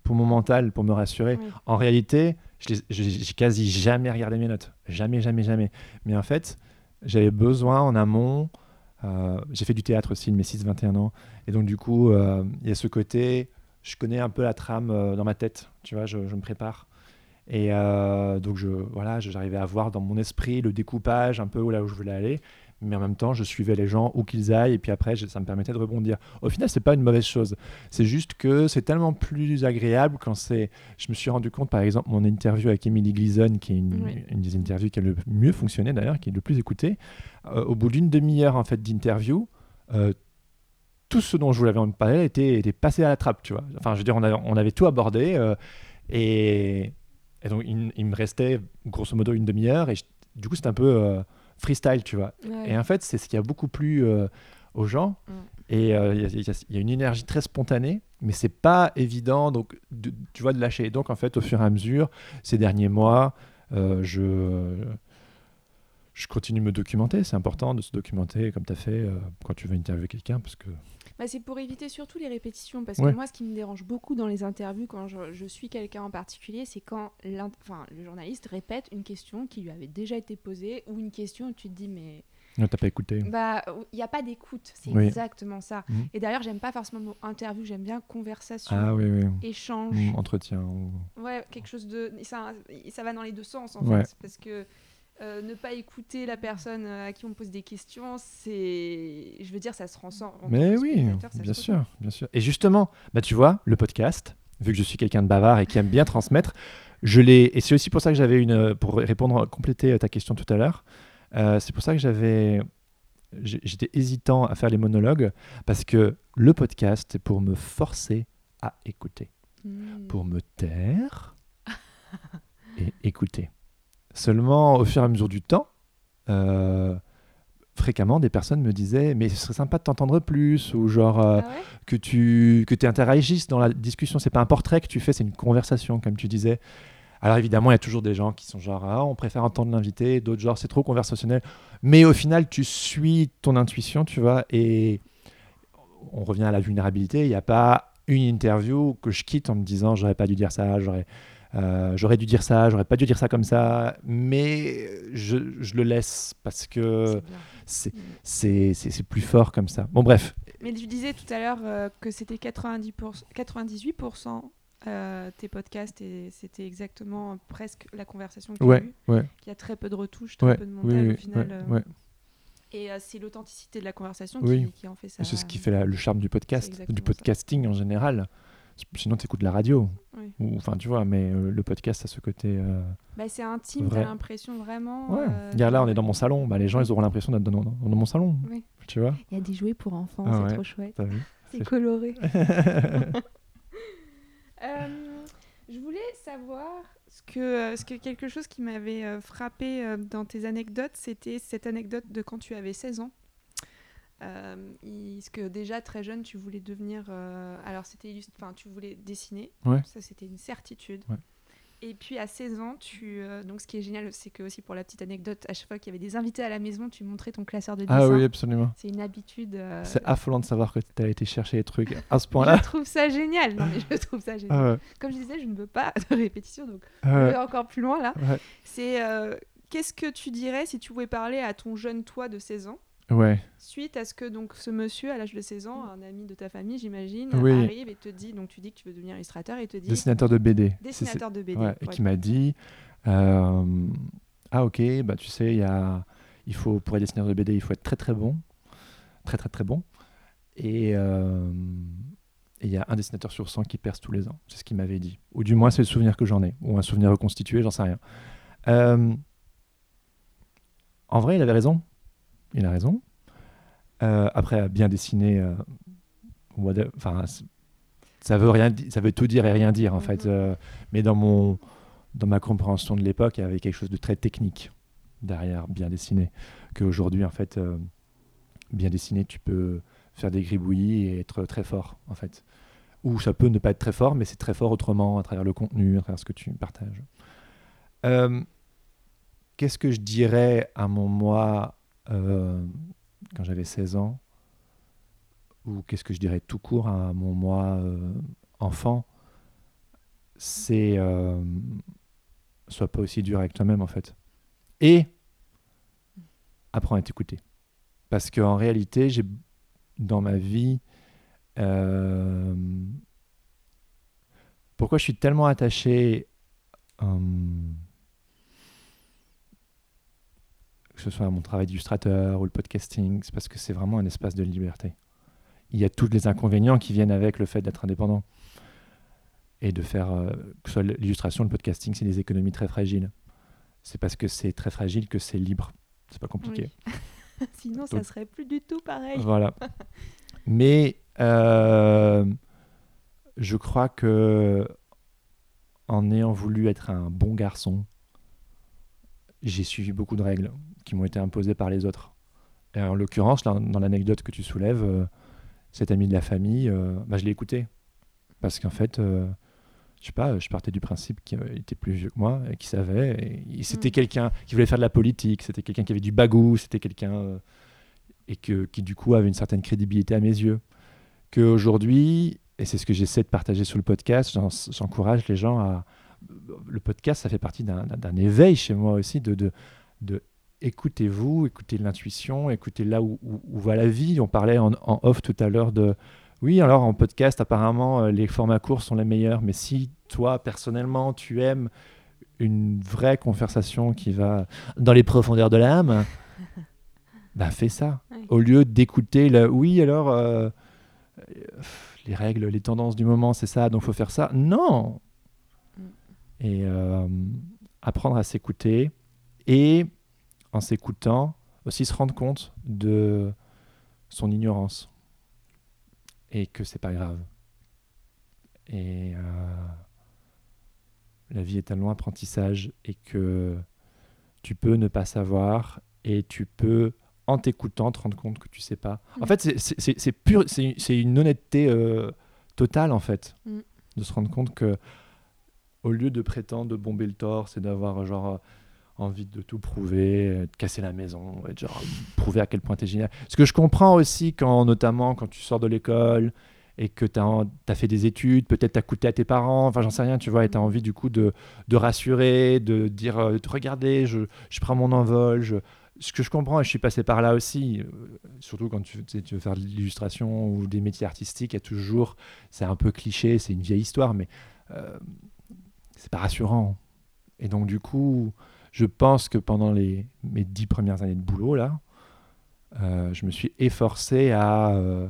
pour mon mental, pour me rassurer. Oui. En réalité, j'ai quasi jamais regardé mes notes. Jamais, jamais, jamais. Mais en fait, j'avais besoin en amont. euh, j'ai fait du théâtre aussi de mes 6-21 ans. Et donc, du coup, euh, il y a ce côté, je connais un peu la trame euh, dans ma tête. Tu vois, je, je me prépare. Et donc, je, voilà, j'arrivais à voir dans mon esprit le découpage, un peu où- là où je voulais aller. Mais en même temps, je suivais les gens où qu'ils aillent. Et puis après, je- ça me permettait de rebondir. Au final, c'est pas une mauvaise chose. C'est juste que c'est tellement plus agréable quand c'est. Je me suis rendu compte, par exemple, mon interview avec Emily Gleason, qui est une, Oui. une des interviews qui a le mieux fonctionné d'ailleurs, qui est le plus écoutée. Euh, au bout d'une demi-heure en fait d'interview, euh, tout ce dont je voulais en parler était, était passé à la trappe, tu vois. Enfin, je veux dire, on avait, on avait tout abordé euh, et, et donc il, il me restait grosso modo une demi-heure et je- du coup c'était un peu freestyle, tu vois. Ouais. Et en fait, c'est ce qui a beaucoup plu euh, aux gens. Mm. Et euh, il y, a- y y une énergie très spontanée, mais c'est pas évident, donc de- tu vois, de lâcher. Donc en fait, au fur et à mesure, ces derniers mois, euh, je je continue de me documenter. C'est important de se documenter comme tu as fait quand tu veux interviewer quelqu'un, parce que Bah, c'est pour éviter surtout les répétitions, parce Ouais. que moi, ce qui me dérange beaucoup dans les interviews, quand je, je suis quelqu'un en particulier, c'est quand enfin, le journaliste répète une question qui lui avait déjà été posée, ou une question où tu te dis, mais non, t'as pas écouté. bah, il n'y a pas d'écoute, c'est Oui. exactement ça. Mhm. Et d'ailleurs, j'aime pas forcément le mot interview, j'aime bien conversation, Ah oui, oui. échange. Mm, entretien. ou- Ouais, quelque chose de. Ça, ça va dans les deux sens en Ouais. fait. Parce que euh, ne pas écouter la personne euh, à qui on pose des questions, c'est. Je veux dire, ça se ressent. en Mais oui, bien ressent. sûr, bien sûr. Et justement, bah tu vois, le podcast, vu que je suis quelqu'un de bavard et qui aime bien transmettre, je l'ai. Et c'est aussi pour ça que j'avais une. Pour répondre, compléter ta question tout à l'heure, euh, c'est pour ça que j'avais. J'étais hésitant à faire les monologues parce que le podcast, c'est pour me forcer à écouter, Mm. pour me taire et écouter. Seulement, au fur et à mesure du temps, euh, fréquemment, des personnes me disaient Mais ce serait sympa de t'entendre plus, ou genre euh, Ah ouais que tu que interagisses dans la discussion. C'est pas un portrait que tu fais, c'est une conversation, comme tu disais. Alors évidemment, il y a toujours des gens qui sont genre ah, on préfère entendre l'invité, d'autres genre c'est trop conversationnel. Mais au final, tu suis ton intuition, tu vois, et on revient à la vulnérabilité. Il n'y a pas une interview que je quitte en me disant j'aurais pas dû dire ça, j'aurais euh, j'aurais dû dire ça, j'aurais pas dû dire ça comme ça, mais je, je le laisse parce que C'est plus fort comme ça. Bon bref, Mais tu disais tout à l'heure euh, que c'était 90%, 98% euh, tes podcasts et c'était exactement presque la conversation que tu as ouais, eue, ouais, qu'il y a très peu de retouches, très ouais, peu de montage oui, au final. Et euh, c'est l'authenticité de la conversation Oui. qui, en fait ça. C'est ce qui fait la- le charme du podcast, du ça. podcasting en général. Sinon, tu écoutes la radio. Oui. Ou, enfin, tu vois, mais euh, le podcast a ce côté. euh, Bah, c'est intime, Vrai. t'as l'impression vraiment. Ouais. euh, Regarde, là, on est dans mon salon. Bah, les gens, ils auront l'impression d'être dans, dans- dans mon salon. Oui. Tu vois Il y a des jouets pour enfants, Ah c'est ouais. trop chouette. T'as vu C'est C'est- coloré. Euh, je voulais savoir ce que, ce que quelque chose qui m'avait euh, frappé euh, dans tes anecdotes, c'était cette anecdote de quand tu avais 16 ans. Euh, est-ce que déjà très jeune, tu voulais devenir. euh, alors, c'était. Enfin, tu voulais dessiner. Ouais. Ça, c'était une certitude. Ouais. Et puis à 16 ans, tu, euh, donc ce qui est génial, c'est que aussi pour la petite anecdote, à chaque fois qu'il y avait des invités à la maison, tu montrais ton classeur de dessin. Ah oui, absolument. C'est une habitude. euh, C'est affolant de savoir que tu as été chercher les trucs à ce je point-là. trouve ça génial. Non mais je trouve ça génial. Ah ouais, Comme je disais, je ne veux pas de répétition, donc ah on ouais, va encore plus loin là. ouais. C'est euh, qu'est-ce que tu dirais si tu pouvais parler à ton jeune toi de 16 ans? Ouais. Suite à ce que donc ce monsieur à l'âge de 16 ans, un ami de ta famille, j'imagine, Oui. arrive et te dit, donc tu dis que tu veux devenir illustrateur et te dit Dessinateur de BD. Dessinateur de BD. Ouais, et qui m'a dit euh, Ah, ok, bah, tu sais, il y a, il faut, pour être dessinateur de BD, il faut être très très bon. Très très très bon. Et euh, et il y a un dessinateur sur 100 qui perce tous les ans. C'est ce qu'il m'avait dit. Ou du moins, c'est le souvenir que j'en ai. Ou un souvenir reconstitué, j'en sais rien. Euh, en vrai, il avait raison. Il a raison. Euh, après, bien dessiner, euh, whatever- ça veut rien, ça veut tout dire et rien dire en Mhm. fait. Euh, mais dans mon, dans ma compréhension de l'époque, il y avait quelque chose de très technique derrière bien dessiné. Qu'aujourd'hui, en fait, euh, bien dessiné, tu peux faire des gribouillis et être très fort en fait. Ou ça peut ne pas être très fort, mais c'est très fort autrement à travers le contenu, à travers ce que tu partages. Qu'est-ce que je dirais à mon moi euh, quand j'avais 16 ans Ou qu'est-ce que je dirais tout court à mon moi euh, enfant C'est euh, sois pas aussi dur avec toi-même en fait. Et apprends à t'écouter. Parce qu'en réalité, j'ai dans ma vie. pourquoi je suis tellement attaché. euh, que ce soit mon travail d'illustrateur ou le podcasting, c'est parce que c'est vraiment un espace de liberté. Il y a tous les inconvénients qui viennent avec le fait d'être indépendant. Et de faire, euh, que ce soit l'illustration, le podcasting, c'est des économies très fragiles. C'est parce que c'est très fragile que c'est libre. C'est pas compliqué. Oui. Sinon, ça serait plus du tout pareil. Voilà. Mais euh, je crois que en ayant voulu être un bon garçon, j'ai suivi beaucoup de règles qui m'ont été imposées par les autres. Et en l'occurrence, là, dans l'anecdote que tu soulèves, euh, cet ami de la famille, euh, bah, je l'ai écouté. Parce qu'en fait, euh, je sais pas, je partais du principe qu'il était plus vieux que moi et qu'il savait. Et c'était Mm. quelqu'un qui voulait faire de la politique, c'était quelqu'un qui avait du bagou, c'était quelqu'un. euh, et que, qui du coup avait une certaine crédibilité à mes yeux. Qu'aujourd'hui, et c'est ce que j'essaie de partager sur le podcast, j'en- j'encourage les gens à... Le podcast, ça fait partie d'un d'un éveil chez moi aussi, de, de, de écoutez-vous, écoutez l'intuition, écoutez là où, où- où va la vie. On parlait en, en off tout à l'heure de... Oui, alors en podcast, apparemment, euh, les formats courts sont les meilleurs, mais si toi, personnellement, tu aimes une vraie conversation qui va dans les profondeurs de l'âme, bah fais ça au lieu d'écouter le oui alors euh, euh, les règles les tendances du moment c'est ça donc faut faire ça non Mm. et euh, apprendre à s'écouter et en s'écoutant aussi se rendre compte de son ignorance et que c'est pas grave et euh, la vie est un long apprentissage et que tu peux ne pas savoir et tu peux en t'écoutant te rendre compte que tu sais pas. En Mm. fait, c'est- pur, c'est une honnêteté euh, totale en fait, Mm. de se rendre compte que au lieu de prétendre de bomber le torse et d'avoir genre envie de tout prouver, euh, de casser la maison, de, prouver à quel point tu es génial. Ce que je comprends aussi quand notamment quand tu sors de l'école et que tu as, fait des études, peut-être tu as coûté à tes parents, enfin j'en sais rien, tu vois, et tu as envie du coup de, de rassurer, de dire euh, regardez, je, je prends mon envol, je, ce que je comprends, et je suis passé par là aussi, euh, surtout quand tu veux faire de l'illustration ou des métiers artistiques, il y a toujours, c'est un peu cliché, c'est une vieille histoire, mais euh, c'est pas rassurant. Et donc du coup, je pense que pendant les, mes dix premières années de boulot, là, euh, je me suis efforcé à, euh,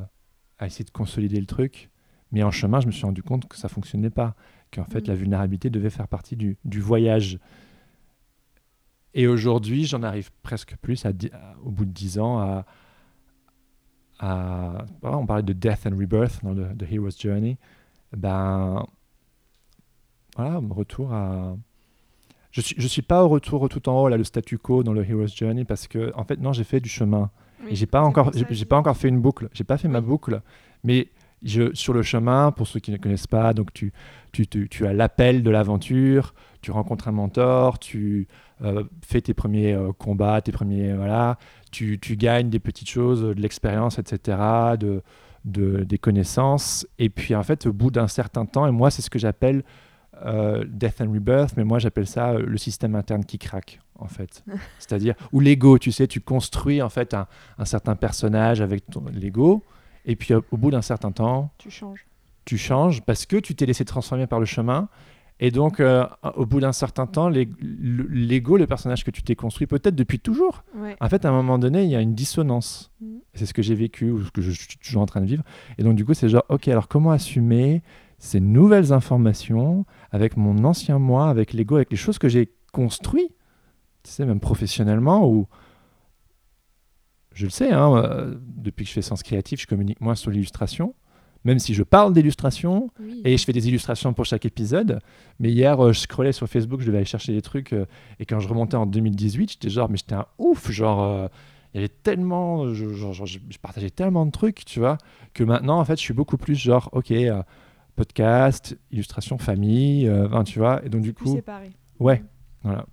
à essayer de consolider le truc, mais en chemin, je me suis rendu compte que ça fonctionnait pas, qu'en fait, Mm. la vulnérabilité devait faire partie du, du voyage. Et aujourd'hui, j'en arrive presque plus, à, di- à- au bout de dix ans, à, on parlait de death and rebirth dans le The Hero's Journey. Ben, voilà, retour à. Je suis, je suis pas au retour tout en haut, là, le statu quo dans le Hero's Journey, parce que, en fait, non, j'ai fait du chemin. Oui, Et j'ai pas encore, j'ai pas encore fait une boucle. J'ai pas fait ma boucle, mais je, sur le chemin, pour ceux qui ne connaissent pas, donc tu, tu, tu, tu as l'appel de l'aventure, tu rencontres un mentor, tu euh, fais tes premiers euh, combats, tes premiers voilà, tu, tu gagnes des petites choses, de l'expérience, etc., de, de, des connaissances, et puis en fait, au bout d'un certain temps, et moi, c'est ce que j'appelle euh, Death and Rebirth, mais moi, j'appelle ça euh, le système interne qui craque, en fait. C'est-à-dire, ou l'ego, tu sais, tu construis en fait un, un certain personnage avec ton l'ego, et puis au, bout d'un certain temps, Tu changes. tu changes parce que tu t'es laissé transformer par le chemin. Et donc, euh, au bout d'un certain temps, l'ego, le personnage que tu t'es construit, peut-être depuis toujours, Ouais. en fait, à un moment donné, il y a une dissonance. Mhm. C'est ce que j'ai vécu ou ce que je suis toujours en train de vivre. Et donc, du coup, c'est genre, OK, alors comment assumer ces nouvelles informations avec mon ancien moi, avec l'ego, avec les choses que j'ai construites, tu sais, même professionnellement, ou je le sais, hein, euh, depuis que je fais Sens Créatif, je communique moins sur l'illustration, même si je parle d'illustration, Oui. et je fais des illustrations pour chaque épisode. Mais hier, euh, je scrollais sur Facebook, je devais aller chercher des trucs. euh, et quand je remontais en 2018, j'étais genre, mais j'étais un ouf. Genre, il y avait tellement. Je, genre, je, partageais tellement de trucs, tu vois, que maintenant, en fait, je suis beaucoup plus genre, ok, podcast, illustration, famille, euh, tu vois. Et donc, du coup, séparé. ouais, voilà.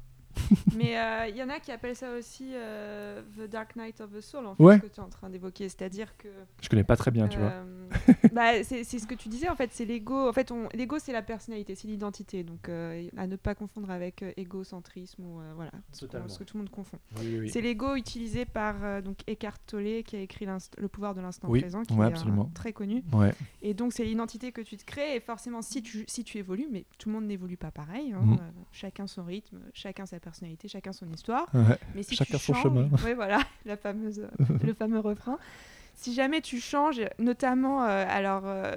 Mais il y en a qui appellent ça aussi euh, The Dark Night of the Soul, en fait, Ouais. ce que tu es en train d'évoquer. C'est-à-dire que. Je connais pas très bien, tu vois. euh, bah, c'est c'est ce que tu disais, en fait, c'est l'ego. En fait, on- l'ego, c'est la personnalité, c'est l'identité. Donc, euh, à ne pas confondre avec euh, égocentrisme ou euh, voilà, ce, ce que tout le monde confond. Oui, oui, oui. C'est l'ego utilisé par euh, donc Eckhart Tolle qui a écrit Le pouvoir de l'instant Oui, présent, qui ouais, est absolument. un- très connu. Ouais, Et donc, c'est l'identité que tu te crées. Et forcément, si tu, si tu évolues, mais tout le monde n'évolue pas pareil. hein, Mhm. euh, chacun son rythme, chacun sa personnalité, chacun son histoire. ouais. Mais si Chacun tu son changes, chemin. ouais, voilà, la fameuse, le fameux refrain. Si jamais tu changes, notamment, euh, alors euh,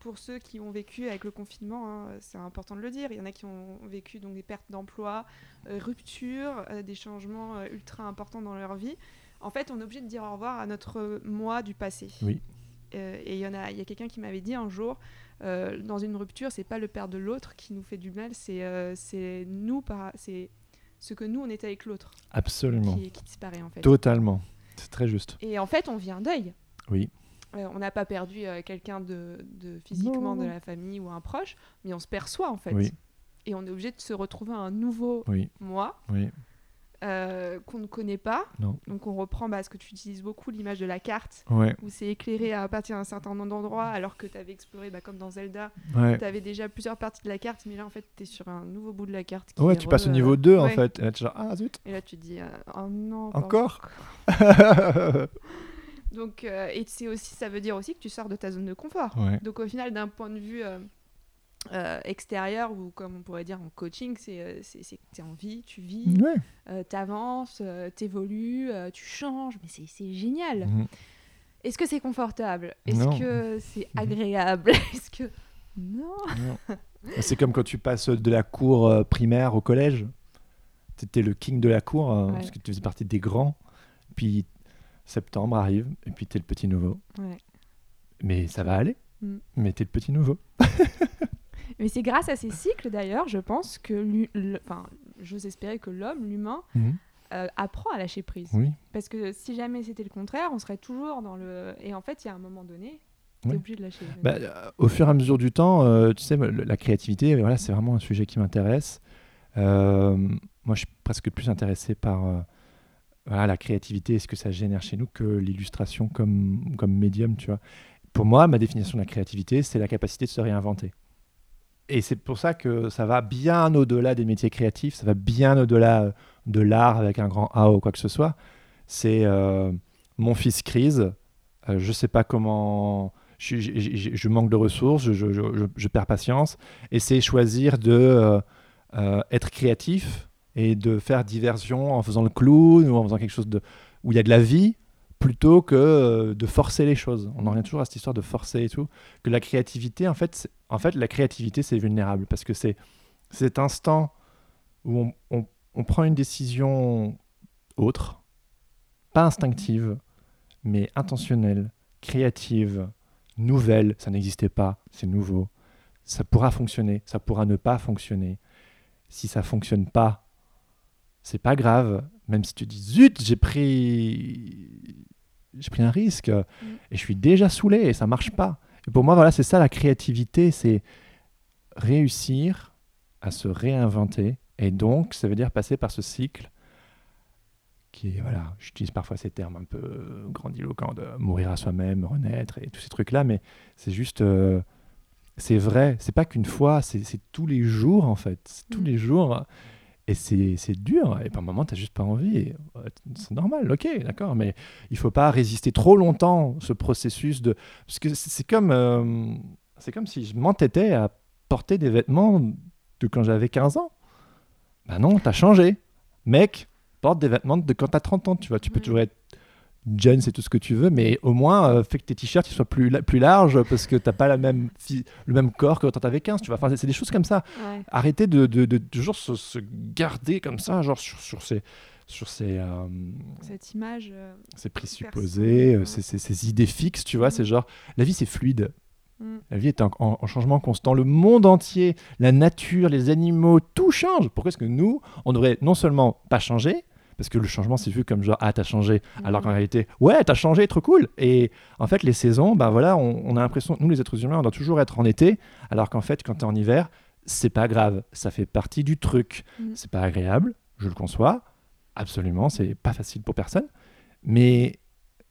pour ceux qui ont vécu avec le confinement, hein, c'est important de le dire, il y en a qui ont vécu donc des pertes d'emploi, euh, ruptures, euh, des changements ultra importants dans leur vie. En fait, on est obligé de dire au revoir à notre moi du passé. Oui. Et il y en a, il y a quelqu'un qui m'avait dit un jour, euh, dans une rupture, c'est pas le père de l'autre qui nous fait du mal, c'est euh, nous c'est ce que nous on était avec l'autre Absolument. qui, qui disparaît en fait. Totalement. C'est très juste. Et en fait, on vit un deuil. Oui. Euh, on n'a pas perdu euh, quelqu'un de, de physiquement Non, de la famille ou un proche, mais on se perçoit en fait. Oui. Et on est obligé de se retrouver un nouveau Oui, moi oui. Euh, qu'on ne connaît pas. Non. Donc on reprend bah, ce que tu utilises beaucoup, l'image de la carte, Ouais, où c'est éclairé à partir d'un certain nombre d'endroits, alors que tu avais exploré, bah, comme dans Zelda, ouais. tu avais déjà plusieurs parties de la carte, mais là en fait tu es sur un nouveau bout de la carte. qui Ouais, tu passes au niveau 2 en fait. Et là, tu genre, ah zut. Et là tu te dis, euh, oh non. Encore Donc, euh, et c'est aussi, ça veut dire aussi que tu sors de ta zone de confort. Donc au final, d'un point de vue euh, euh, extérieur, ou comme on pourrait dire en coaching, c'est euh, c'est- c'est que tu es en vie, tu vis, Ouais. tu avances, tu évolues, tu changes, mais c'est c'est génial. Mhm. Est-ce que c'est confortable? Est-ce que c'est Mhm. agréable? Est-ce que... Non? Non. C'est comme quand tu passes de la cour euh, primaire au collège. Tu étais le king de la cour euh, Ouais. parce que tu faisais partie des grands. Puis septembre arrive et puis tu es le petit nouveau. Ouais. Mais ça va aller. Mm. Mais tu es le petit nouveau. Mais c'est grâce à ces cycles d'ailleurs, je pense que, enfin, j'ose espérer que l'homme, l'humain, Mhm. euh, apprend à lâcher prise. Oui. Parce que si jamais c'était le contraire, on serait toujours dans le. Et en fait, il y a un moment donné, Ouais. obligé de lâcher. Bah, euh, au fur et à mesure du temps, euh, tu sais, le- la créativité, voilà, c'est vraiment un sujet qui m'intéresse. Euh, moi, je suis presque plus intéressé par voilà, la créativité et ce que ça génère chez nous que l'illustration comme, comme médium, tu vois. Pour moi, ma définition de la créativité, c'est la capacité de se réinventer. Et c'est pour ça que ça va bien au-delà des métiers créatifs, ça va bien au-delà euh, de l'art avec un grand A ou quoi que ce soit. C'est euh, mon fils crise, euh, je sais pas comment, je, manque de ressources, je, perds patience, et c'est choisir de euh, euh, être créatif et de faire diversion en faisant le clown ou en faisant quelque chose où il y a de la vie plutôt que euh, de forcer les choses. On en revient toujours à cette histoire de forcer et tout. Que la créativité, en fait, en fait la créativité, c'est vulnérable parce que c'est cet instant où on, on- on prend une décision autre, pas instinctive, mais intentionnelle, créative, nouvelle, ça n'existait pas, c'est nouveau. Ça pourra fonctionner, ça pourra ne pas fonctionner. Si ça fonctionne pas, c'est pas grave, même si tu dis zut, j'ai pris j'ai pris un risque et je suis déjà saoulé et ça marche pas. Et pour moi, voilà, c'est ça la créativité, c'est réussir à se réinventer. Et donc, ça veut dire passer par ce cycle qui voilà, j'utilise parfois ces termes un peu grandiloquents de mourir à soi-même, renaître et tous ces trucs-là, mais c'est juste, euh, c'est vrai, c'est pas qu'une fois, c'est tous les jours en fait, tous mm. les jours. Et c'est dur, et par moments, tu n'as juste pas envie. C'est normal, ok, d'accord, mais il faut pas résister trop longtemps, ce processus de... Parce que c'est comme, euh, c'est comme si je m'entêtais à porter des vêtements de quand j'avais 15 ans. Ben non, tu as changé. Mec, porte des vêtements de quand tu as 30 ans, tu vois. Tu peux toujours être jeune, c'est tout ce que tu veux, mais au moins, euh, fais que tes t-shirts soient plus, plus larges parce que tu n'as pas la même le même corps que quand tu avais 15, tu vois. Enfin, c'est des choses comme ça. Arrêtez de, de, de, toujours se, garder comme ça, genre sur, sur ces sur ces euh, cette image euh, ces présupposés ces, ces, idées fixes tu vois mm. c'est genre la vie c'est fluide mm. La vie est en, en, changement constant. Le monde entier, la nature, les animaux, tout change. Pourquoi est-ce que nous, on devrait non seulement pas changer, parce que le changement c'est vu comme genre ah t'as changé. Alors qu'en réalité ouais t'as changé trop cool. Et en fait les saisons ben voilà on, a l'impression nous les êtres humains on doit toujours être en été. Alors qu'en fait quand t'es en hiver c'est pas grave. Ça fait partie du truc. Mm. c'est pas agréable je le conçois. Absolument c'est pas facile pour personne. Mais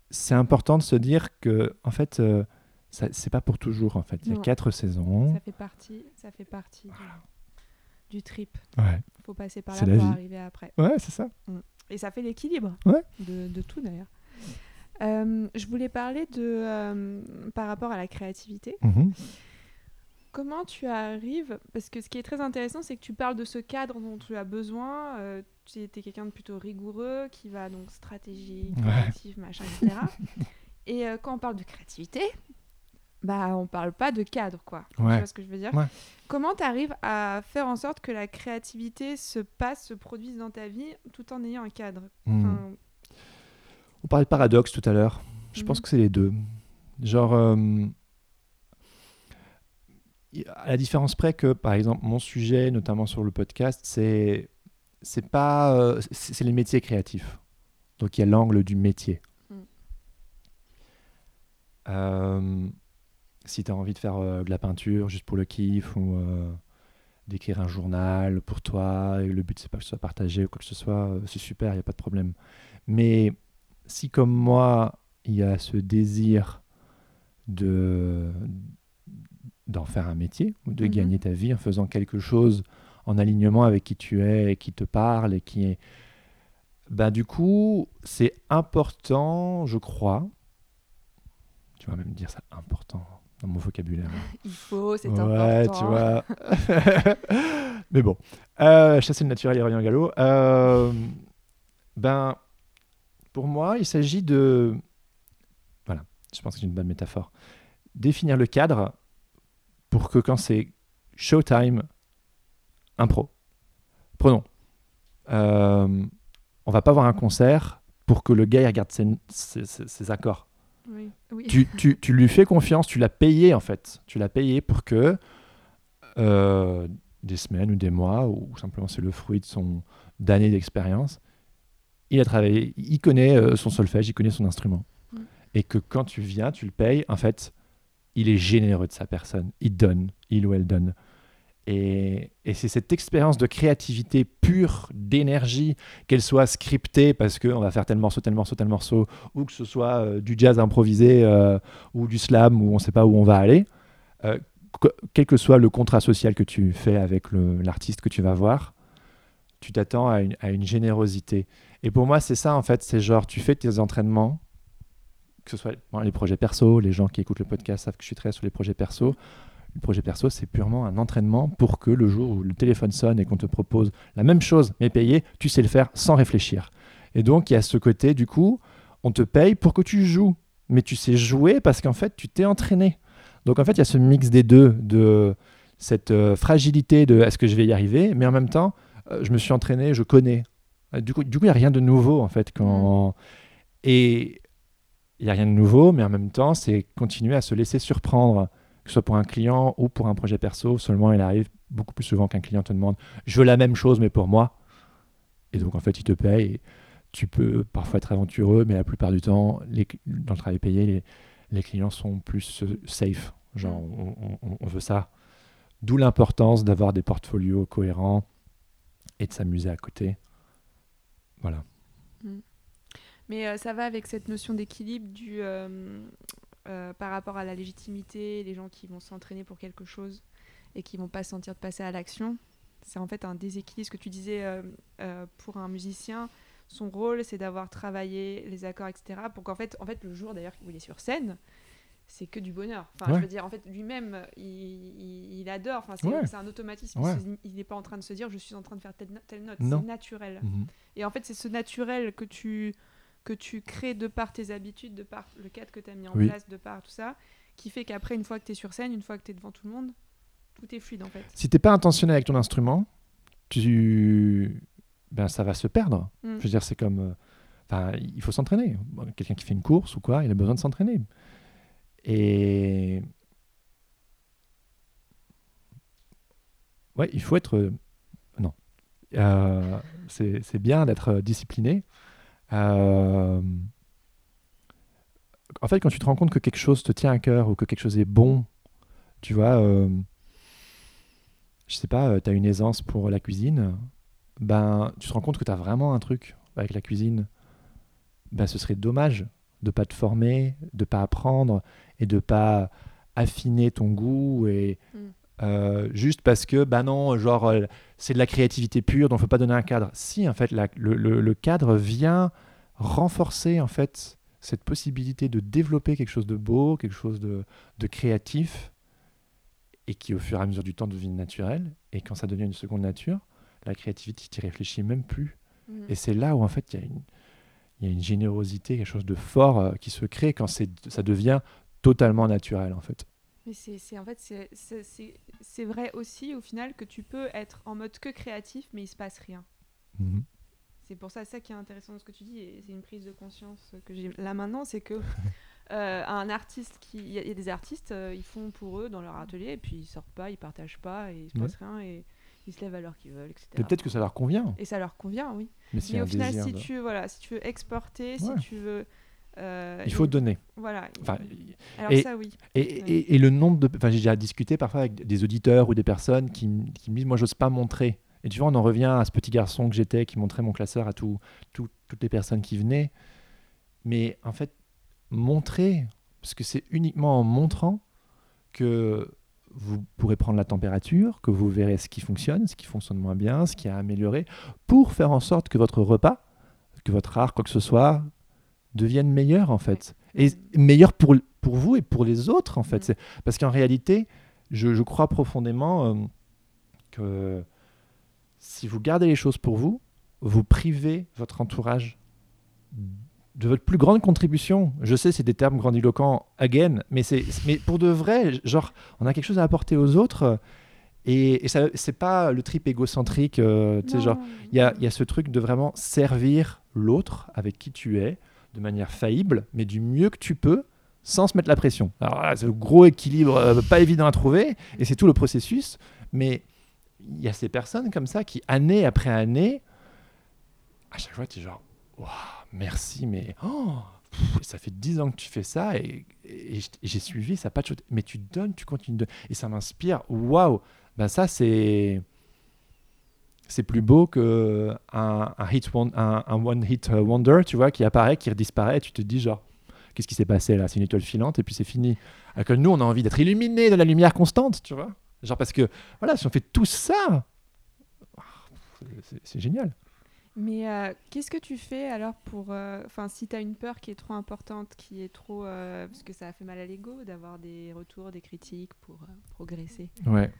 c'est important de se dire que en fait euh, c'est pas pour toujours en fait. Il y a quatre saisons. Ça fait partie ça fait partie du, trip. Ouais. Faut passer par là pour arriver après. Ouais c'est ça. Mm. Et ça fait l'équilibre de, tout d'ailleurs. Euh, je voulais parler de euh, par rapport à la créativité. Mhm. Comment tu arrives Parce que ce qui est très intéressant, c'est que tu parles de ce cadre dont tu as besoin. Euh, tu es, quelqu'un de plutôt rigoureux, qui va donc stratégique, créatif, machin, etc. Et quand on parle de créativité, bah on parle pas de cadre quoi. Tu vois ce que je veux dire Comment tu arrives à faire en sorte que la créativité se passe, se produise dans ta vie tout en ayant un cadre? Hmm. On parlait de paradoxe tout à l'heure. Je pense mhm. que c'est les deux. Genre euh, à la différence près que par exemple mon sujet notamment sur le podcast c'est c'est pas euh, c'est les métiers créatifs. Donc il y a l'angle du métier. Mm. Euh, si tu as envie de faire euh, de la peinture juste pour le kiff ou euh, d'écrire un journal pour toi, et le but c'est pas que ce soit partagé ou quoi que ce soit, euh, c'est super, il n'y a pas de problème. Mais si comme moi, il y a ce désir de d'en faire un métier ou de mhm. gagner ta vie en faisant quelque chose en alignement avec qui tu es et qui te parle et qui est ben, du coup c'est important je crois tu vas même dire ça important dans mon vocabulaire. Il faut, c'est ouais, tu vois. Mais bon, euh, chasser le naturel, il revient au galop. Euh, ben, pour moi, il s'agit de. Voilà, je pense que c'est une bonne métaphore. Définir le cadre pour que quand c'est showtime, impro. Prenons. Euh, on va pas voir un concert pour que le gars regarde ses accords. Tu, tu, tu, lui fais confiance, tu l'as payé en fait. Tu l'as payé pour que euh, des semaines ou des mois, ou simplement c'est le fruit de son d'années d'expérience, il a travaillé, il connaît euh, son solfège, il connaît son instrument. Mm. Et que quand tu viens, tu le payes, en fait, il est généreux de sa personne. Il donne, il ou elle donne. Et, c'est cette expérience de créativité pure, d'énergie, qu'elle soit scriptée parce qu'on va faire tel morceau, tel morceau, tel morceau, ou que ce soit euh, du jazz improvisé euh, ou du slam où on ne sait pas où on va aller, euh, quel que soit le contrat social que tu fais avec l'artiste que tu vas voir, tu t'attends à une, à une, générosité. Et pour moi, c'est ça en fait, c'est genre tu fais tes entraînements, que ce soit les projets perso, les gens qui écoutent le podcast savent que je suis très sur les projets perso le projet perso, c'est purement un entraînement pour que le jour où le téléphone sonne et qu'on te propose la même chose mais payé, tu sais le faire sans réfléchir. Et donc, il y a ce côté, du coup, on te paye pour que tu joues. Mais tu sais jouer parce qu'en fait, tu t'es entraîné. Donc, en fait, il y a ce mix des deux, de cette euh, fragilité de est-ce que je vais y arriver, mais en même temps, euh, je me suis entraîné, je connais. Euh, du coup, du coup, il n'y a rien de nouveau, en fait. Quand... Mm. Et il n'y a rien de nouveau, mais en même temps, c'est continuer à se laisser surprendre que ce soit pour un client ou pour un projet perso, seulement il arrive beaucoup plus souvent qu'un client te demande je veux la même chose mais pour moi. Et donc en fait il te paye. tu peux parfois être aventureux, mais la plupart du temps, les, dans le travail payé, les, les clients sont plus euh, safe. Genre, Mm. on, on- on veut ça. D'où l'importance d'avoir des portfolios cohérents et de s'amuser à côté. Voilà. Mais euh, ça va avec cette notion d'équilibre du euh, euh, par rapport à la légitimité, les gens qui vont s'entraîner pour quelque chose et qui vont pas se sentir de passer à l'action. C'est en fait un déséquilibre. Ce que tu disais euh, euh, pour un musicien, son rôle c'est d'avoir travaillé les accords, etc. Pour qu'en fait, en fait, le jour d'ailleurs où il est sur scène, c'est que du bonheur. Enfin, je veux dire, en fait, lui-même, il, il- il adore. Enfin, c'est Ouais. un automatisme. Ouais. Il n'est pas en train de se dire, je suis en train de faire telle, telle note. C'est naturel. Mhm. Et en fait, c'est ce naturel que tu, que tu crées de par tes habitudes, de par le cadre que tu as mis en Oui. place, de par tout ça, qui fait qu'après, une fois que tu es sur scène, une fois que tu es devant tout le monde, tout est fluide en fait. Si t'es pas intentionnel avec ton instrument, tu... ben, ça va se perdre. Mm. Je veux dire, c'est comme. euh, Enfin, il faut s'entraîner. Quelqu'un qui fait une course ou quoi, il a besoin de s'entraîner. Et. Ouais, il faut être. euh, Non. Euh, c'est bien d'être discipliné. Euh, En fait, quand tu te rends compte que quelque chose te tient à cœur ou que quelque chose est bon, tu vois, euh, je sais pas, tu as une aisance pour la cuisine, ben, tu te rends compte que tu as vraiment un truc avec la cuisine. Ben, ce serait dommage de pas te former, de pas apprendre et de pas affiner ton goût et Mm. Euh, juste parce que bah non genre euh, c'est de la créativité pure donc faut pas donner un cadre. Si en fait la- le, le- le cadre vient renforcer en fait cette possibilité de développer quelque chose de beau quelque chose de, de créatif et qui au fur et à mesure du temps devient naturel et quand ça devient une seconde nature la créativité tu réfléchis même plus. Mm. et c'est là où en fait il y a une il y a une générosité quelque chose de fort euh, qui se crée quand ça devient totalement naturel en fait Mais c'est en fait, c'est- vrai aussi au final que tu peux être en mode que créatif, mais il se passe rien. Mhm. C'est pour ça ça qui est intéressant dans ce que tu dis, et c'est une prise de conscience que j'ai là maintenant, c'est que euh, un artiste qui, il y, a- il y a des artistes, euh, ils font pour eux dans leur atelier, et puis ils sortent pas, ils partagent pas, et il se Ouais. passe rien, et ils se lèvent à l'heure qu'ils veulent, etc. peut-être que ça leur convient Et ça leur convient, oui. mais Mais au final, si tu voilà, si tu veux exporter, si tu veux, euh, il faut et- donner voilà. enfin Alors et- ça, oui. Et, Ouais. et- et le nombre de. Enfin, j'ai déjà discuté parfois avec des auditeurs ou des personnes qui, me disent Moi, j'ose pas montrer. Et tu vois, on en revient à ce petit garçon que j'étais qui montrait mon classeur à tout- tout- toutes les personnes qui venaient. Mais en fait, montrer, parce que c'est uniquement en montrant que vous pourrez prendre la température, que vous verrez ce qui fonctionne, ce qui fonctionne moins bien, ce qui a amélioré, pour faire en sorte que votre repas, que votre art, quoi que ce soit, devienne meilleur en fait. Et meilleur pour, pour vous et pour les autres en fait. Parce qu'en réalité, je, je crois profondément euh, que si vous gardez les choses pour vous, vous privez votre entourage de votre plus grande contribution. Je sais, c'est des termes grandiloquents, again, mais, c'est, mais pour de vrai, genre, on a quelque chose à apporter aux autres. Et, et ça, c'est pas le trip égocentrique, euh, tu sais, genre, il y a, il y a ce truc de vraiment servir l'autre avec qui tu es, de manière faillible, mais du mieux que tu peux, sans se mettre la pression. Alors là, c'est le gros équilibre, euh, pas évident à trouver, et c'est tout le processus. Mais il y a ces personnes comme ça qui, année après année, à chaque fois, tu es genre, Waouh, merci, mais oh, ça fait 10 ans que tu fais ça, et, j'ai suivi, ça n'a pas de chose. Mais tu donnes, tu continues de. Et ça m'inspire, waouh, ben ça, c'est c'est plus beau que un, un hit won- un, un one hit wonder, tu vois, qui apparaît, qui disparaît, et tu te dis genre qu'est-ce qui s'est passé là? C'est une étoile filante et puis c'est fini. Alors que nous, on a envie d'être illuminés de la lumière constante, tu vois. Genre parce que voilà, si on fait tout ça, c'est- génial. Mais euh, qu'est-ce que tu fais alors pour. euh, Enfin, si tu as une peur qui est trop importante, qui est trop. euh, parce que ça a fait mal à l'ego d'avoir des retours, des critiques pour progresser? Ouais.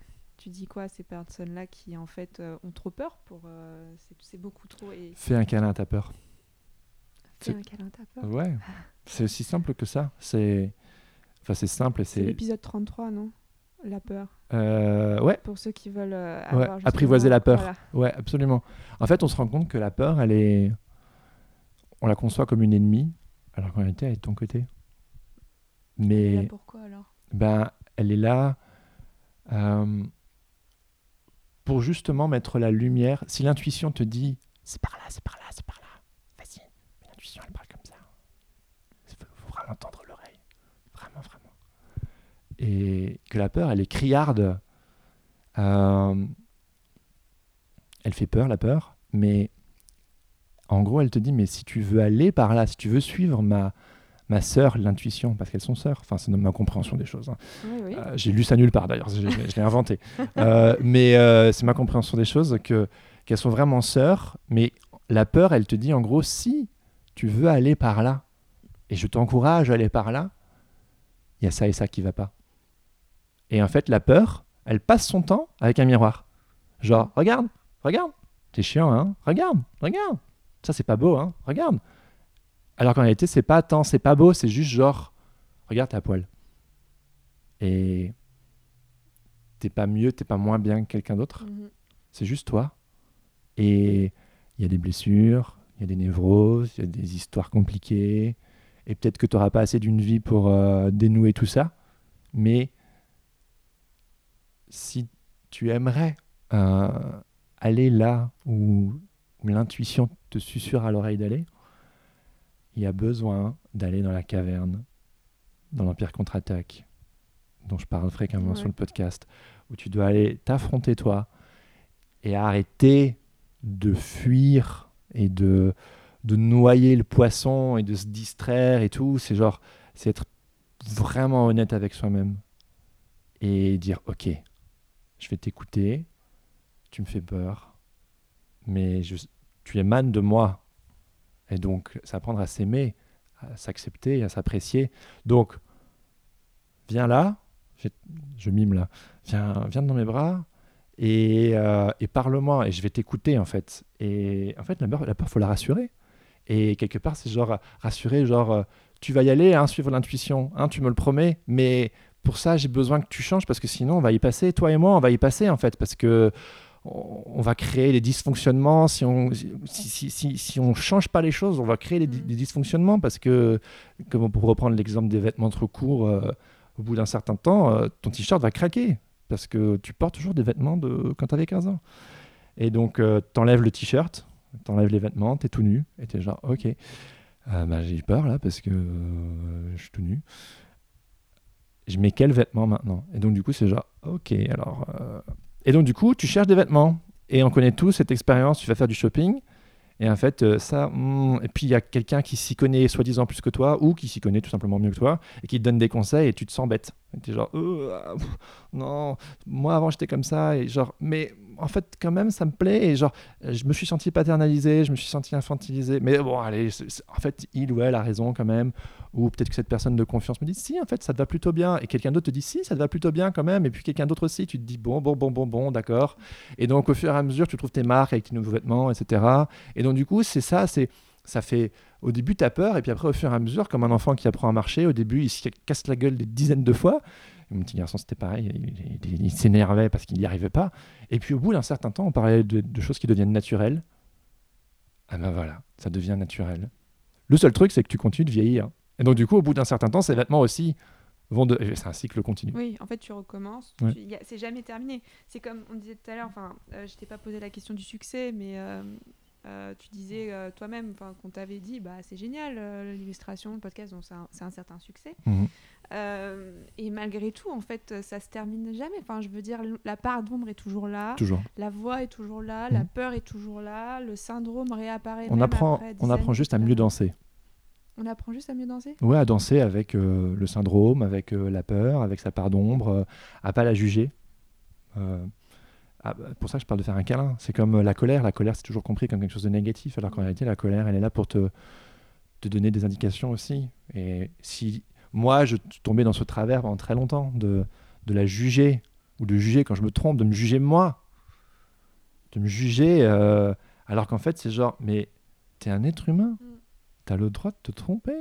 Tu dis quoi à ces personnes-là qui en fait euh, ont trop peur pour. euh, c'est- beaucoup trop. Et Fais un câlin à ta peur. fais un câlin, t'as peur. Ouais. C'est aussi simple que ça. C'est enfin c'est simple et C'est l'épisode 33, non? La peur. Euh, ouais. Pour ceux qui veulent euh, avoir. apprivoiser la peur. Voilà. Ouais, absolument. En fait, on se rend compte que la peur, elle est, on la conçoit comme une ennemie, alors qu'en réalité, elle est de ton côté. Et là, Mais pourquoi alors? ben, elle est là euh, pour justement mettre la lumière. Si l'intuition te dit c'est par là, c'est par là, c'est par là, vas-y, l'intuition elle parle comme ça. Il faut, vraiment tendre l'oreille, vraiment, vraiment. Et que la peur elle est criarde. Euh, elle fait peur, la peur, mais en gros elle te dit mais si tu veux aller par là, si tu veux suivre ma, ma sœur, l'intuition, parce qu'elles sont sœurs, enfin, c'est ma compréhension des choses. hein. Oui, oui. Euh, J'ai lu ça nulle part d'ailleurs, je, je- je l'ai inventé. Euh, mais euh, c'est ma compréhension des choses que qu'elles sont vraiment sœurs. Mais la peur, elle te dit en gros, si tu veux aller par là, et je t'encourage à aller par là, il y a ça et ça qui va pas. Et en fait, la peur, elle passe son temps avec un miroir. Genre, regarde, regarde, t'es chiant, hein Regarde, regarde. Ça, c'est pas beau, hein Regarde. Alors qu'en réalité, c'est pas tant, c'est pas beau, c'est juste genre, regarde ta poil. Et t'es pas mieux, t'es pas moins bien que quelqu'un d'autre. Mhm. C'est juste toi. Et il y a des blessures, il y a des névroses, il y a des histoires compliquées. Et peut-être que tu n'auras pas assez d'une vie pour euh, dénouer tout ça. Mais si tu aimerais euh, aller là où, où l'intuition te susurre à l'oreille d'aller, il y a besoin d'aller dans la caverne, dans l'Empire contre-attaque, dont je parle fréquemment Ouais. sur le podcast, où tu dois aller t'affronter toi et arrêter de fuir et de, de noyer le poisson et de se distraire et tout. C'est genre, c'est être vraiment honnête avec soi-même et dire ok, je vais t'écouter, tu me fais peur, mais je, tu émanes de moi. Et donc, c'est apprendre à s'aimer, à s'accepter, à s'apprécier. Donc, viens là, je, mime là, viens, viens dans mes bras et, euh, et parle-moi et je vais t'écouter en fait. Et en fait, la peur, la peur, faut la rassurer. Et quelque part, c'est genre rassurer, genre euh, tu vas y aller, hein, suivre l'intuition, hein, tu me le promets, mais pour ça, j'ai besoin que tu changes parce que sinon, on va y passer, toi et moi, on va y passer en fait, parce que on va créer des dysfonctionnements. Si on si, si, si, si on change pas les choses, on va créer des, Mm. des dysfonctionnements parce que, comme pour reprendre l'exemple des vêtements trop courts, euh, au bout d'un certain temps, euh, ton t-shirt va craquer parce que tu portes toujours des vêtements de quand tu avais 15 ans. Et donc, euh, t'enlèves le t-shirt, t'enlèves les vêtements, t'es tout nu, et t'es genre, ok, euh, bah, j'ai peur là parce que je suis tout nu. Je mets quels vêtements maintenant? Et donc, du coup, c'est genre, ok, alors. euh, Et donc, du coup, tu cherches des vêtements. Et on connaît tous cette expérience, tu vas faire du shopping. Et en fait, euh, ça. hmm, Et puis, il y a quelqu'un qui s'y connaît soi-disant plus que toi, ou qui s'y connaît tout simplement mieux que toi, et qui te donne des conseils, et tu te sens bête. Et t'es genre, Euh, ah, non, moi avant j'étais comme ça, et genre, mais en fait, quand même, ça me plaît, et genre, je me suis senti paternalisé, je me suis senti infantilisé, mais bon, allez, en fait, il ou elle a raison quand même, ou peut-être que cette personne de confiance me dit, si, en fait, ça te va plutôt bien, et quelqu'un d'autre te dit, si, ça te va plutôt bien quand même, et puis quelqu'un d'autre aussi, tu te dis, bon, bon, bon, bon, bon, d'accord, et donc au fur et à mesure, tu trouves tes marques avec tes nouveaux vêtements, etc., et donc du coup, c'est ça, c'est, ça fait, au début, tu as peur, et puis après, au fur et à mesure, comme un enfant qui apprend à marcher, au début, il se casse la gueule des dizaines de fois, mon petit garçon, c'était pareil, il, il- il s'énervait parce qu'il n'y arrivait pas, et puis au bout d'un certain temps, on parlait de, de choses qui deviennent naturelles. Ah ben voilà, ça devient naturel. Le seul truc, c'est que tu continues de vieillir. Et donc du coup, au bout d'un certain temps, ces vêtements aussi vont de... C'est un cycle continu. Oui, en fait, tu recommences. Ouais. tu- y a- C'est jamais terminé. C'est comme on disait tout à l'heure. Enfin, euh, je t'ai pas posé la question du succès, mais euh, euh, tu disais euh, toi-même, qu'on t'avait dit, bah c'est génial euh, l'illustration, le podcast, c'est un, certain succès. Euh, et malgré tout, en fait, ça se termine jamais. Enfin, je veux dire, la part d'ombre est toujours là, Toujours. la voix est toujours là, la Mhm. peur est toujours là, le syndrome réapparaît. On même apprend, après on apprend juste à mieux danser. On apprend juste à mieux danser? Ouais, à danser avec euh, le syndrome, avec euh, la peur, avec sa part d'ombre, euh, à pas la juger. Euh, ah, bah, pour ça, je parle de faire un câlin. C'est comme la colère. La colère, c'est toujours compris comme quelque chose de négatif, alors qu'en réalité, la colère, elle est là pour te, te donner des indications aussi. Et si moi, je tombais dans ce travers pendant très longtemps, de, de la juger, ou de juger quand je me trompe, de me juger moi, de me juger, alors qu'en fait, c'est genre, mais t'es un être humain, Mm. T'as le droit de te tromper,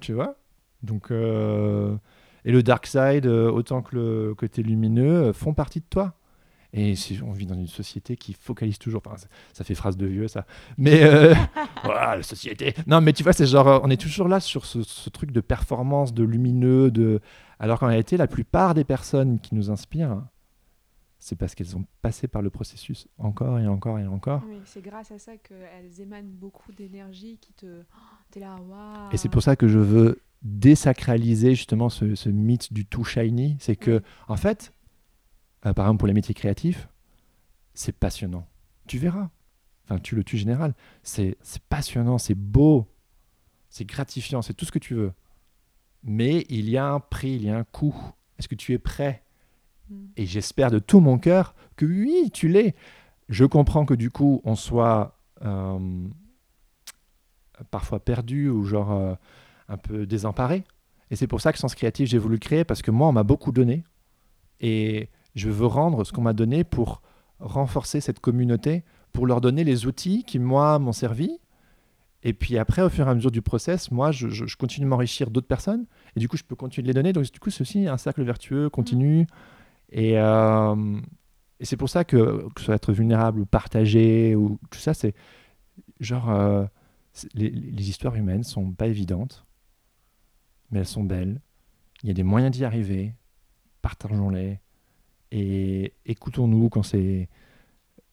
tu vois Donc, euh, et le dark side, euh, autant que le côté lumineux, euh, font partie de toi. Et on vit dans une société qui focalise toujours, enfin, ça, fait phrase de vieux ça, mais la société. Non, mais tu vois, c'est genre, on est toujours là sur ce, ce truc de performance, de lumineux, de, alors qu'en réalité, la plupart des personnes qui nous inspirent, c'est parce qu'elles ont passé par le processus encore et encore et encore. Oui, c'est grâce à ça qu'elles émanent beaucoup d'énergie qui te. Oh, T'es là, waouh. Et c'est pour ça que je veux désacraliser justement ce, ce mythe du tout shiny. C'est que, en fait, euh, par exemple pour les métiers créatifs, c'est passionnant. Tu verras. Enfin, tu le tu général. C'est passionnant, c'est beau, c'est gratifiant, c'est tout ce que tu veux. Mais il y a un prix, il y a un coût. Est-ce que tu es prêt. Et j'espère de tout mon cœur que oui, tu l'es. Je comprends que du coup, on soit euh, parfois perdu ou genre euh, un peu désemparé. Et c'est pour ça que Sens Créatif, j'ai voulu créer parce que moi, on m'a beaucoup donné. Et je veux rendre ce qu'on m'a donné pour renforcer cette communauté, pour leur donner les outils qui, moi, m'ont servi. Et puis après, au fur et à mesure du process, moi, je, continue de m'enrichir d'autres personnes. Et du coup, je peux continuer de les donner. Donc, du coup, c'est aussi un cercle vertueux, continu. Et, euh, et c'est pour ça que, que ce soit être vulnérable ou partager, ou tout ça, c'est genre. euh, les, les histoires humaines sont pas évidentes, mais elles sont belles. Il y a des moyens d'y arriver. Partageons-les. Et écoutons-nous quand c'est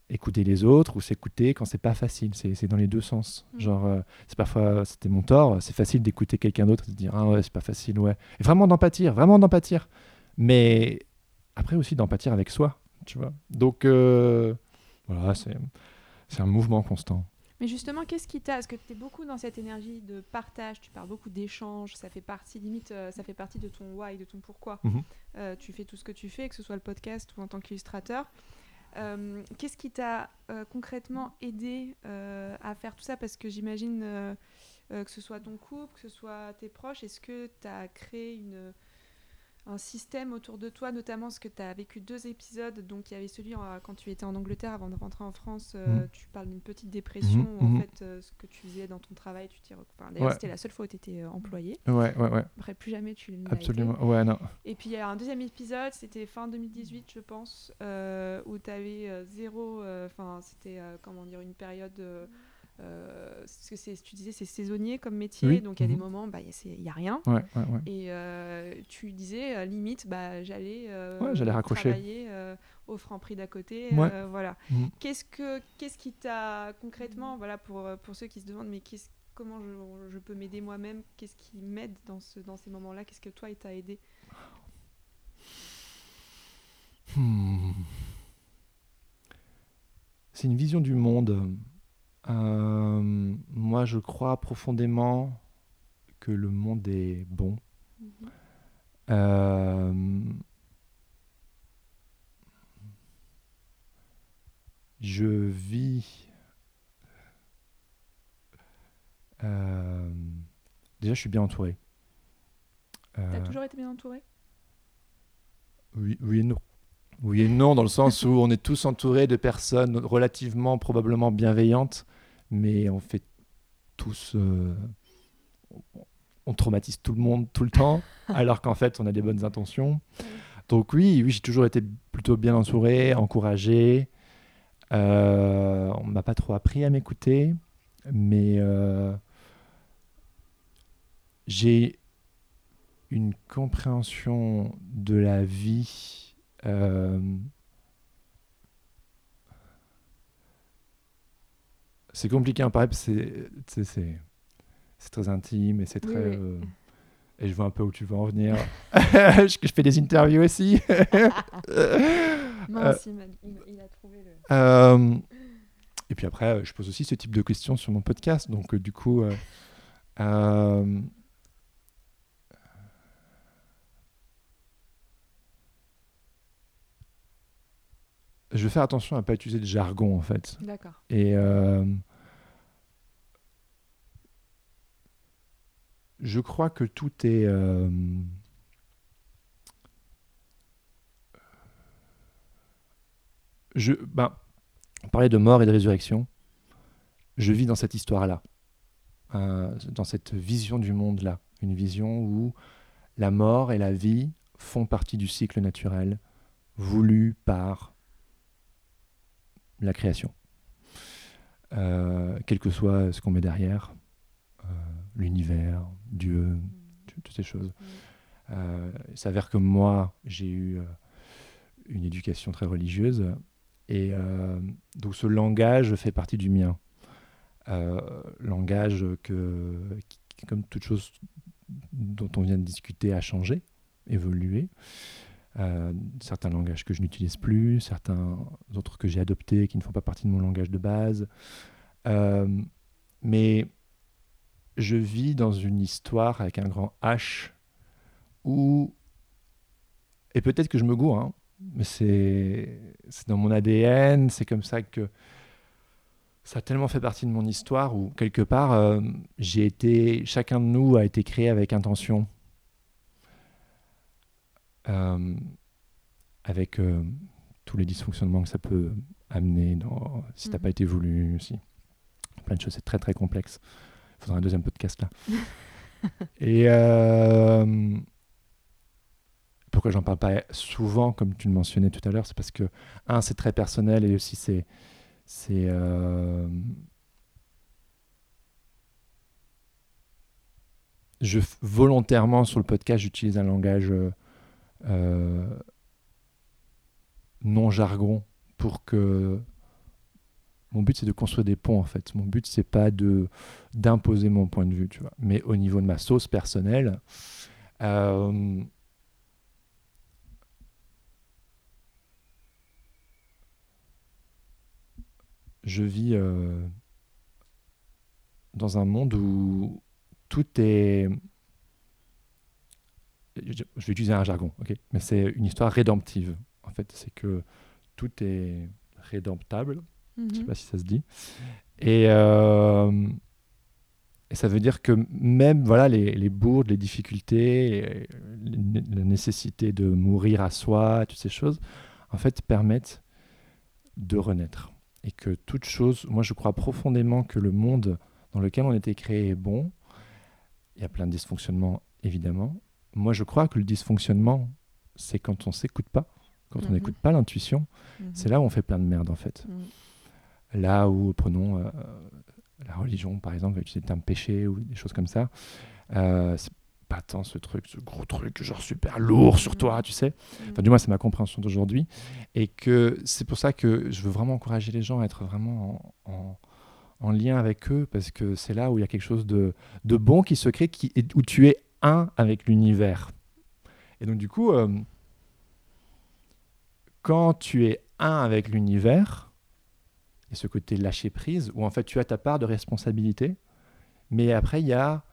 écouter les autres ou s'écouter quand c'est pas facile. C'est dans les deux sens. Mm. Genre, euh, c'est parfois, c'était mon tort, c'est facile d'écouter quelqu'un d'autre et de dire Ah ouais, c'est pas facile, ouais. Et vraiment d'empathir, vraiment d'empathir. Mais après aussi d'empathir avec soi, tu vois. Donc, euh, voilà, c'est c'est un mouvement constant. Mais justement, qu'est-ce qui t'a Parce que tu es beaucoup dans cette énergie de partage, tu parles beaucoup d'échanges, ça fait partie, limite, euh, ça fait partie de ton why, de ton pourquoi. Mhm. Euh, tu fais tout ce que tu fais, que ce soit le podcast ou en tant qu'illustrateur. Euh, qu'est-ce qui t'a euh, concrètement aidé à faire tout ça? Parce que j'imagine que ce soit ton couple, que ce soit tes proches, est-ce que tu as créé une, un système autour de toi, notamment parce que tu as vécu deux épisodes. Donc, il y avait celui euh, quand tu étais en Angleterre avant de rentrer en France. euh, Mhm. Tu parles d'une petite dépression. Mhm, où, En mhm. fait, euh, ce que tu faisais dans ton travail, tu t'y. Enfin, D'ailleurs, Ouais. c'était la seule fois où tu étais employé. Ouais, ouais, ouais, Après, plus jamais tu l'as été. absolument. Ouais, non. Et puis il y a un deuxième épisode, c'était fin 2018, je pense, où tu avais zéro. Enfin, c'était comment dire, une période. Euh, ce que c'est- tu disais, c'est saisonnier comme métier, Oui, donc il y a des mhm. moments, bah, il n'y a rien. Ouais, ouais, ouais. Et euh, tu disais, euh, limite, bah, j'allais euh, j'allais raccrocher. travailler au franc prix d'à côté. Voilà. Mhm. Qu'est-ce, que, qu'est-ce qui t'a concrètement, voilà, pour, pour ceux qui se demandent, mais qu'est-ce, comment je, je peux m'aider moi-même Qu'est-ce qui m'aide dans, ce, dans ces moments-là Qu'est-ce que toi, il t'a aidé? Hmm. C'est une vision du monde. Euh, moi, je crois profondément que le monde est bon. Euh, je vis. Euh, déjà, je suis bien entouré. T'as toujours été bien entouré? Oui, oui et non. Oui et non, dans le sens où on est tous entourés de personnes relativement, probablement bienveillantes, mais on fait tous. euh, on- traumatise tout le monde tout le temps, alors qu'en fait, on a des bonnes intentions. Donc, oui, oui j'ai toujours été plutôt bien entouré, encouragé. Euh, on m'a pas trop appris à m'écouter, mais euh, j'ai une compréhension de la vie euh, c'est compliqué parce que c'est- très intime et c'est très oui. euh, et je vois un peu où tu veux en venir je, je fais des interviews aussi Mince, il, m'a- il- il a trouvé le. Euh, et puis après, euh, je pose aussi ce type de questions sur mon podcast. Donc, euh, du coup, je vais faire attention à ne pas utiliser de jargon, en fait. D'accord. Et euh, je crois que tout est. euh, je, ben, on parlait de mort et de résurrection. Je vis dans cette histoire-là, euh, dans cette vision du monde-là. Une vision où la mort et la vie font partie du cycle naturel voulu par la création. Euh, quel que soit ce qu'on met derrière, euh, l'univers, Dieu, tu- toutes ces choses. Euh, il s'avère que moi, j'ai eu une éducation très religieuse et donc ce langage fait partie du mien. Langage que, qui- qui, comme toute chose dont on vient de discuter a changé, évolué. Euh, certains langages que je n'utilise plus, certains autres que j'ai adoptés qui ne font pas partie de mon langage de base. Euh, mais je vis dans une histoire avec un grand H où, et peut-être que je me gourre, hein, mais c'est dans mon ADN, c'est comme ça que ça a tellement fait partie de mon histoire où quelque part euh, j'ai été, chacun de nous a été créé avec intention. Euh, avec euh, tous les dysfonctionnements que ça peut amener dans, si t'as pas mhm. été voulu aussi. Plein de choses, c'est très très complexe. Il faudra un deuxième podcast là. et euh, pourquoi j'en parle pas souvent, comme tu le mentionnais tout à l'heure, c'est parce que, un, c'est très personnel et aussi c'est. c'est je volontairement sur le podcast j'utilise un langage euh, non jargon pour que mon but c'est de construire des ponts en fait. Mon but c'est pas de d'imposer mon point de vue, tu vois. Mais au niveau de ma sauce personnelle, euh, je vis euh, dans un monde où tout est je vais utiliser un jargon, ok, mais c'est une histoire rédemptive. En fait, c'est que tout est rédemptable. Je ne sais mhm. pas si ça se dit. Et, euh, et, ça veut dire que même voilà les, les bourdes, les difficultés, la nécessité de mourir à soi, toutes ces choses, en fait, permettent de renaître. Et que toute chose, moi je crois profondément que le monde dans lequel on a été créé est bon. Il y a plein de dysfonctionnements, évidemment, moi, je crois que le dysfonctionnement, c'est quand on s'écoute pas, quand on mhm. n'écoute pas l'intuition. Mhm. C'est là où on fait plein de merde, en fait. Mhm. Là où, prenons euh, la religion, par exemple, utiliser un péché ou des choses comme ça. Euh, c'est pas tant ce truc, ce gros truc, genre super lourd sur toi, tu sais. Enfin, du moins, c'est ma compréhension d'aujourd'hui. Et que c'est pour ça que je veux vraiment encourager les gens à être vraiment en, en lien avec eux, parce que c'est là où il y a quelque chose de, de bon qui se crée, qui, où tu es un avec l'univers. Et donc du coup, euh, quand tu es un avec l'univers, et ce côté lâcher prise, où en fait tu as ta part de responsabilité, mais après il y a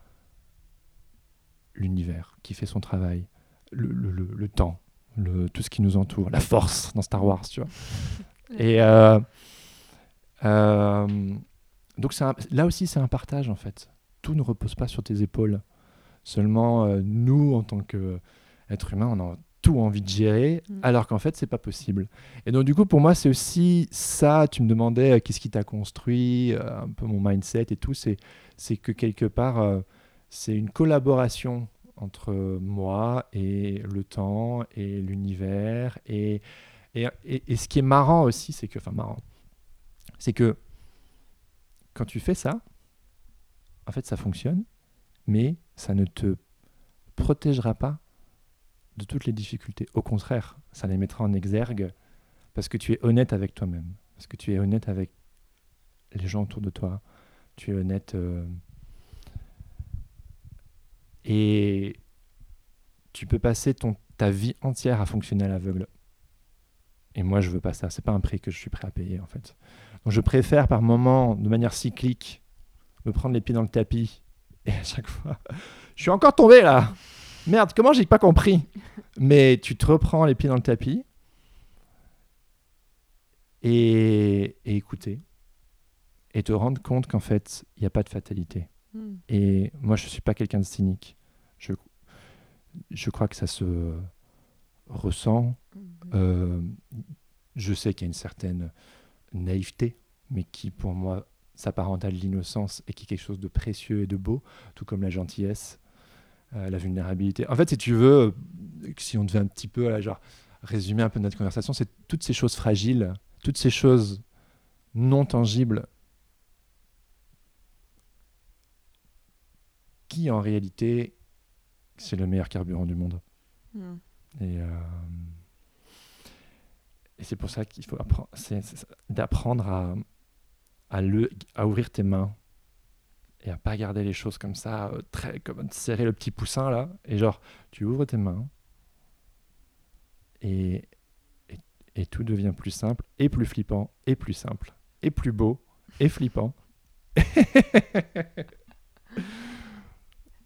l'univers qui fait son travail, le, le, temps, le, tout ce qui nous entoure, la force dans Star Wars, tu vois. Et euh, euh, donc là aussi c'est un partage en fait. Tout ne repose pas sur tes épaules. Seulement, euh, nous, en tant qu'êtres humains, on a tout envie de gérer, mm. alors qu'en fait, c'est pas possible. Et donc, du coup, pour moi, c'est aussi ça. Tu me demandais euh, qu'est-ce qui t'a construit, euh, un peu mon mindset et tout. C'est, c'est que quelque part, c'est une collaboration entre moi et le temps et l'univers. Et, et, et, ce qui est marrant aussi, c'est que, enfin, marrant, c'est que quand tu fais ça, en fait, ça fonctionne mais ça ne te protégera pas de toutes les difficultés. Au contraire, ça les mettra en exergue parce que tu es honnête avec toi-même, parce que tu es honnête avec les gens autour de toi, tu es honnête euh, et tu peux passer ton, ta vie entière à fonctionner à l'aveugle. Et moi, je veux pas ça. C'est pas un prix que je suis prêt à payer, en fait. Donc, je préfère par moments, de manière cyclique, me prendre les pieds dans le tapis et à chaque fois, je suis encore tombé là. Merde, comment j'ai pas compris? Mais tu te reprends les pieds dans le tapis et, écouter et te rendre compte qu'en fait, il n'y a pas de fatalité. Hmm. Et moi, je ne suis pas quelqu'un de cynique. Je, je crois que ça se ressent. Hmm. Euh, je sais qu'il y a une certaine naïveté, mais qui pour moi s'apparente à l'innocence et qui est quelque chose de précieux et de beau, tout comme la gentillesse, euh, la vulnérabilité. En fait, si tu veux, euh, si on devait un petit peu genre, résumer un peu notre conversation, c'est toutes ces choses fragiles, toutes ces choses non tangibles qui, en réalité, c'est le meilleur carburant du monde. Hmm. Et, euh, et c'est pour ça qu'il faut apprendre, d'apprendre à, à, ouvrir tes mains et à pas regarder les choses comme ça, euh, très comme serrer le petit poussin là, et genre tu ouvres tes mains et, et tout devient plus simple et plus flippant et plus simple et plus beau et flippant.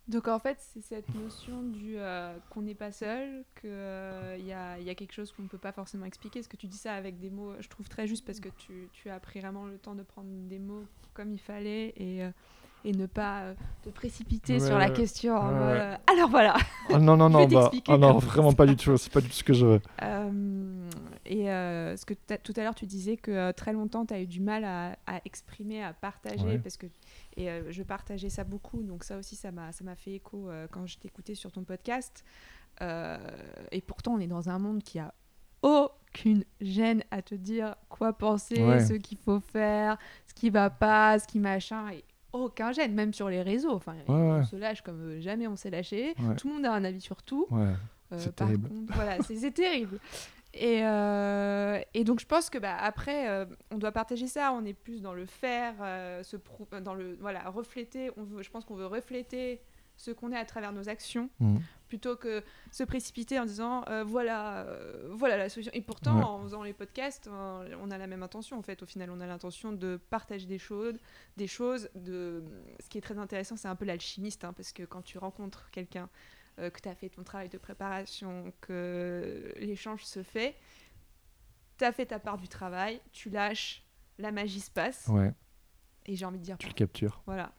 Donc en fait, c'est cette notion du euh, qu'on n'est pas seul, qu'il euh, y, a, quelque chose qu'on ne peut pas forcément expliquer. Est-ce que tu dis ça avec des mots, je trouve très juste parce que tu, tu, as pris vraiment le temps de prendre des mots comme il fallait et, euh, et ne pas euh, te précipiter Ouais, sur la question. en Ouais, mode, ouais. euh, alors voilà. Oh, non, non, non, bah, oh, non, vraiment ça pas du tout, c'est pas du tout ce que je veux. Euh, et ce que tout à l'heure tu disais que très longtemps tu as eu du mal à, à exprimer, à partager Ouais. parce que et je partageais ça beaucoup donc ça aussi ça m'a ça m'a fait écho quand je t'écoutais sur ton podcast et pourtant on est dans un monde qui a aucune gêne à te dire quoi penser, Ouais. ce qu'il faut faire, ce qui va pas, ce qui machin et aucun gêne même sur les réseaux enfin on ouais. se lâche comme euh, jamais on s'est lâché Ouais. tout le monde a un avis sur tout euh, C'est terrible. contre, voilà, c'est terrible. Et, euh, et donc je pense que bah, après, euh, on doit partager ça. On est plus dans le faire, se dans le voilà, refléter. On veut, je pense qu'on veut refléter ce qu'on est à travers nos actions, Mhm. plutôt que se précipiter en disant euh, voilà, euh, voilà la solution. Et pourtant, Ouais. en faisant les podcasts, on a la même intention. En fait, au final, on a l'intention de partager des choses, des choses. De ce qui est très intéressant, c'est un peu l'alchimiste, hein, parce que quand tu rencontres quelqu'un euh, que tu as fait ton travail de préparation, que l'échange se fait, tu as fait ta part du travail, tu lâches, la magie se passe, Ouais, et j'ai envie de dire, tu le captures. voilà.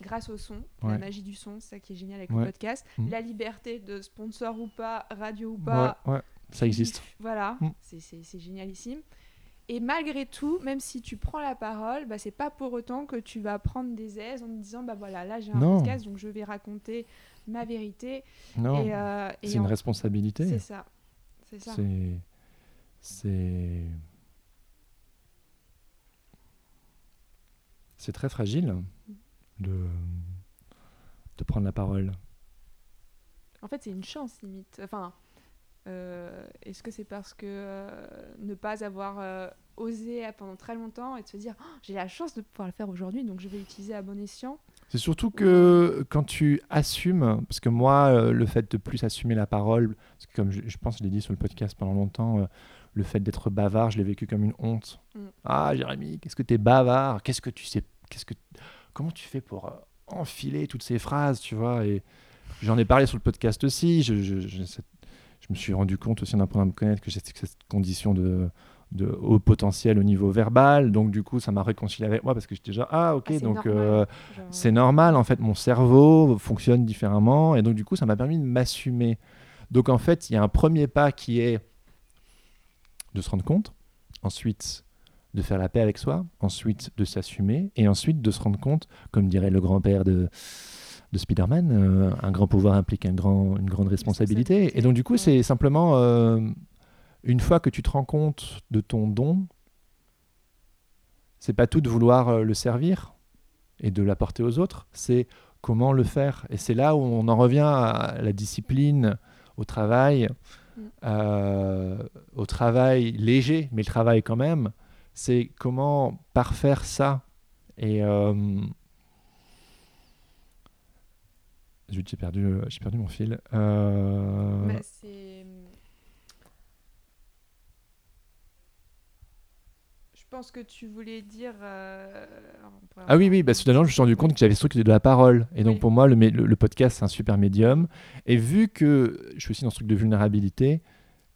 Grâce au son, la magie du son, c'est ça qui est génial avec Ouais. le podcast, Mhm. la liberté de sponsor ou pas, radio ou pas, ouais, ça existe. voilà, Mm. c'est- génialissime. Et malgré tout, même si tu prends la parole, bah, c'est pas pour autant que tu vas prendre des aises en te disant bah voilà, là j'ai un Non. podcast donc je vais raconter ma vérité. Non, euh, c'est une en- responsabilité. C'est ça. C'est ça. C'est. C'est. C'est très fragile de, de prendre la parole. En fait, c'est une chance limite. Enfin, euh, est-ce que c'est parce que euh, ne pas avoir euh, osé pendant très longtemps et de se dire Oh, j'ai la chance de pouvoir le faire aujourd'hui, donc je vais l'utiliser à bon escient? C'est surtout que quand tu assumes, parce que moi, le fait de plus assumer la parole, parce que comme je, je pense, je l'ai dit sur le podcast pendant longtemps, le fait d'être bavard, je l'ai vécu comme une honte. Mm. Ah, Jérémy, qu'est-ce que t'es bavard? Qu'est-ce que tu sais Qu'est-ce que Comment tu fais pour euh, enfiler toutes ces phrases, tu vois Et j'en ai parlé sur le podcast aussi. Je, je- je- cette- je me suis rendu compte aussi en apprenant à me connaître que j'ai cette condition de de haut potentiel au niveau verbal donc du coup ça m'a réconcilié avec moi parce que j'étais déjà ah ok Ah, donc normal. euh, c'est normal, en fait, mon cerveau fonctionne différemment, et donc du coup, ça m'a permis de m'assumer. Donc en fait, il y a un premier pas qui est de se rendre compte, ensuite de faire la paix avec soi, ensuite de s'assumer, et ensuite de se rendre compte, comme dirait le grand-père de, de Spider-Man, euh, un grand pouvoir implique un grand, une grande responsabilité. Et donc du coup, c'est simplement, euh, une fois que tu te rends compte de ton don, c'est pas tout de vouloir euh, le servir et de l'apporter aux autres, c'est comment le faire. Et c'est là où on en revient à la discipline, au travail, Mm. euh, au travail léger, mais le travail quand même. C'est comment parfaire ça. Et euh, j'ai perdu, euh, j'ai perdu mon fil. Euh, bah. Je pense que tu voulais dire. euh, Ah oui, oui, bah, soudainement, je me suis rendu compte que j'avais ce truc de la parole. Et donc, Oui. pour moi, le, le podcast, c'est un super médium. Et vu que je suis aussi dans ce truc de vulnérabilité,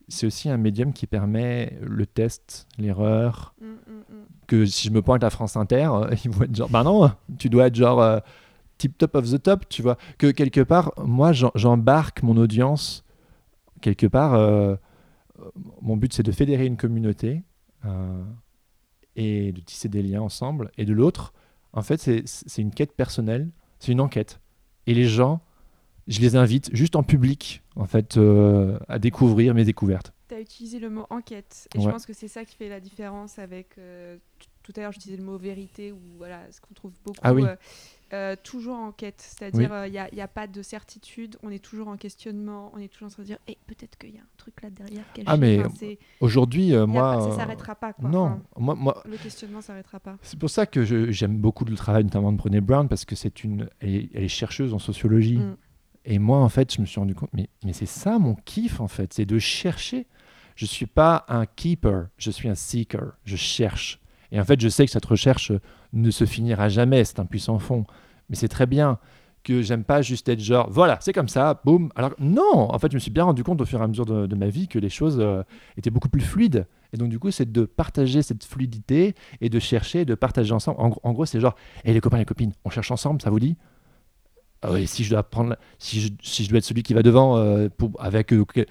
c'est aussi un médium qui permet le test, l'erreur. Mm, mm, mm. Que si je me pointe à France Inter, euh, ils vont être genre, bah non, tu dois être genre euh, tip top of the top, tu vois. Que quelque part, moi, j'embarque mon audience. Quelque part, euh, mon but, c'est de fédérer une communauté et de tisser des liens ensemble. Et de l'autre, en fait, c'est une quête personnelle, c'est une enquête. Et les gens, je les invite juste en public, en fait, euh, à découvrir mes découvertes. Tu as utilisé le mot enquête. Et je pense que c'est ça qui fait la différence avec. euh, tout à l'heure, j'utilisais le mot vérité, ou voilà, ce qu'on trouve beaucoup. Ah oui. euh, toujours en quête. C'est-à-dire, il n'y a, pas de certitude. On est toujours en questionnement. On est toujours en train de dire, eh, peut-être qu'il y a un truc là derrière quel Ah, mais Enfin, Aujourd'hui, moi. pas- ça s'arrêtera pas. Quoi. Non, Enfin, moi, moi, le questionnement s'arrêtera pas. c'est pour ça que j'aime beaucoup le travail notamment de Brené Brown parce que c'est une, elle est, elle est chercheuse en sociologie. Mm. Et moi, en fait, je me suis rendu compte, mais, c'est ça mon kiff, en fait, c'est de chercher. Je suis pas un keeper, je suis un seeker. Je cherche. Et en fait, je sais que cette recherche ne se finira jamais. C'est un puissant fond. Mais c'est très bien que j'aime pas juste être genre, voilà, c'est comme ça, boum. Alors non, en fait, je me suis bien rendu compte au fur et à mesure de, ma vie que les choses euh, étaient beaucoup plus fluides. Et donc, du coup, c'est de partager cette fluidité et de chercher, de partager ensemble. En, gros- c'est genre, et les copains, les copines, on cherche ensemble, ça vous dit? Ah si je dois prendre, si je, si je dois être celui qui va devant, euh, pour, avec euh, euh,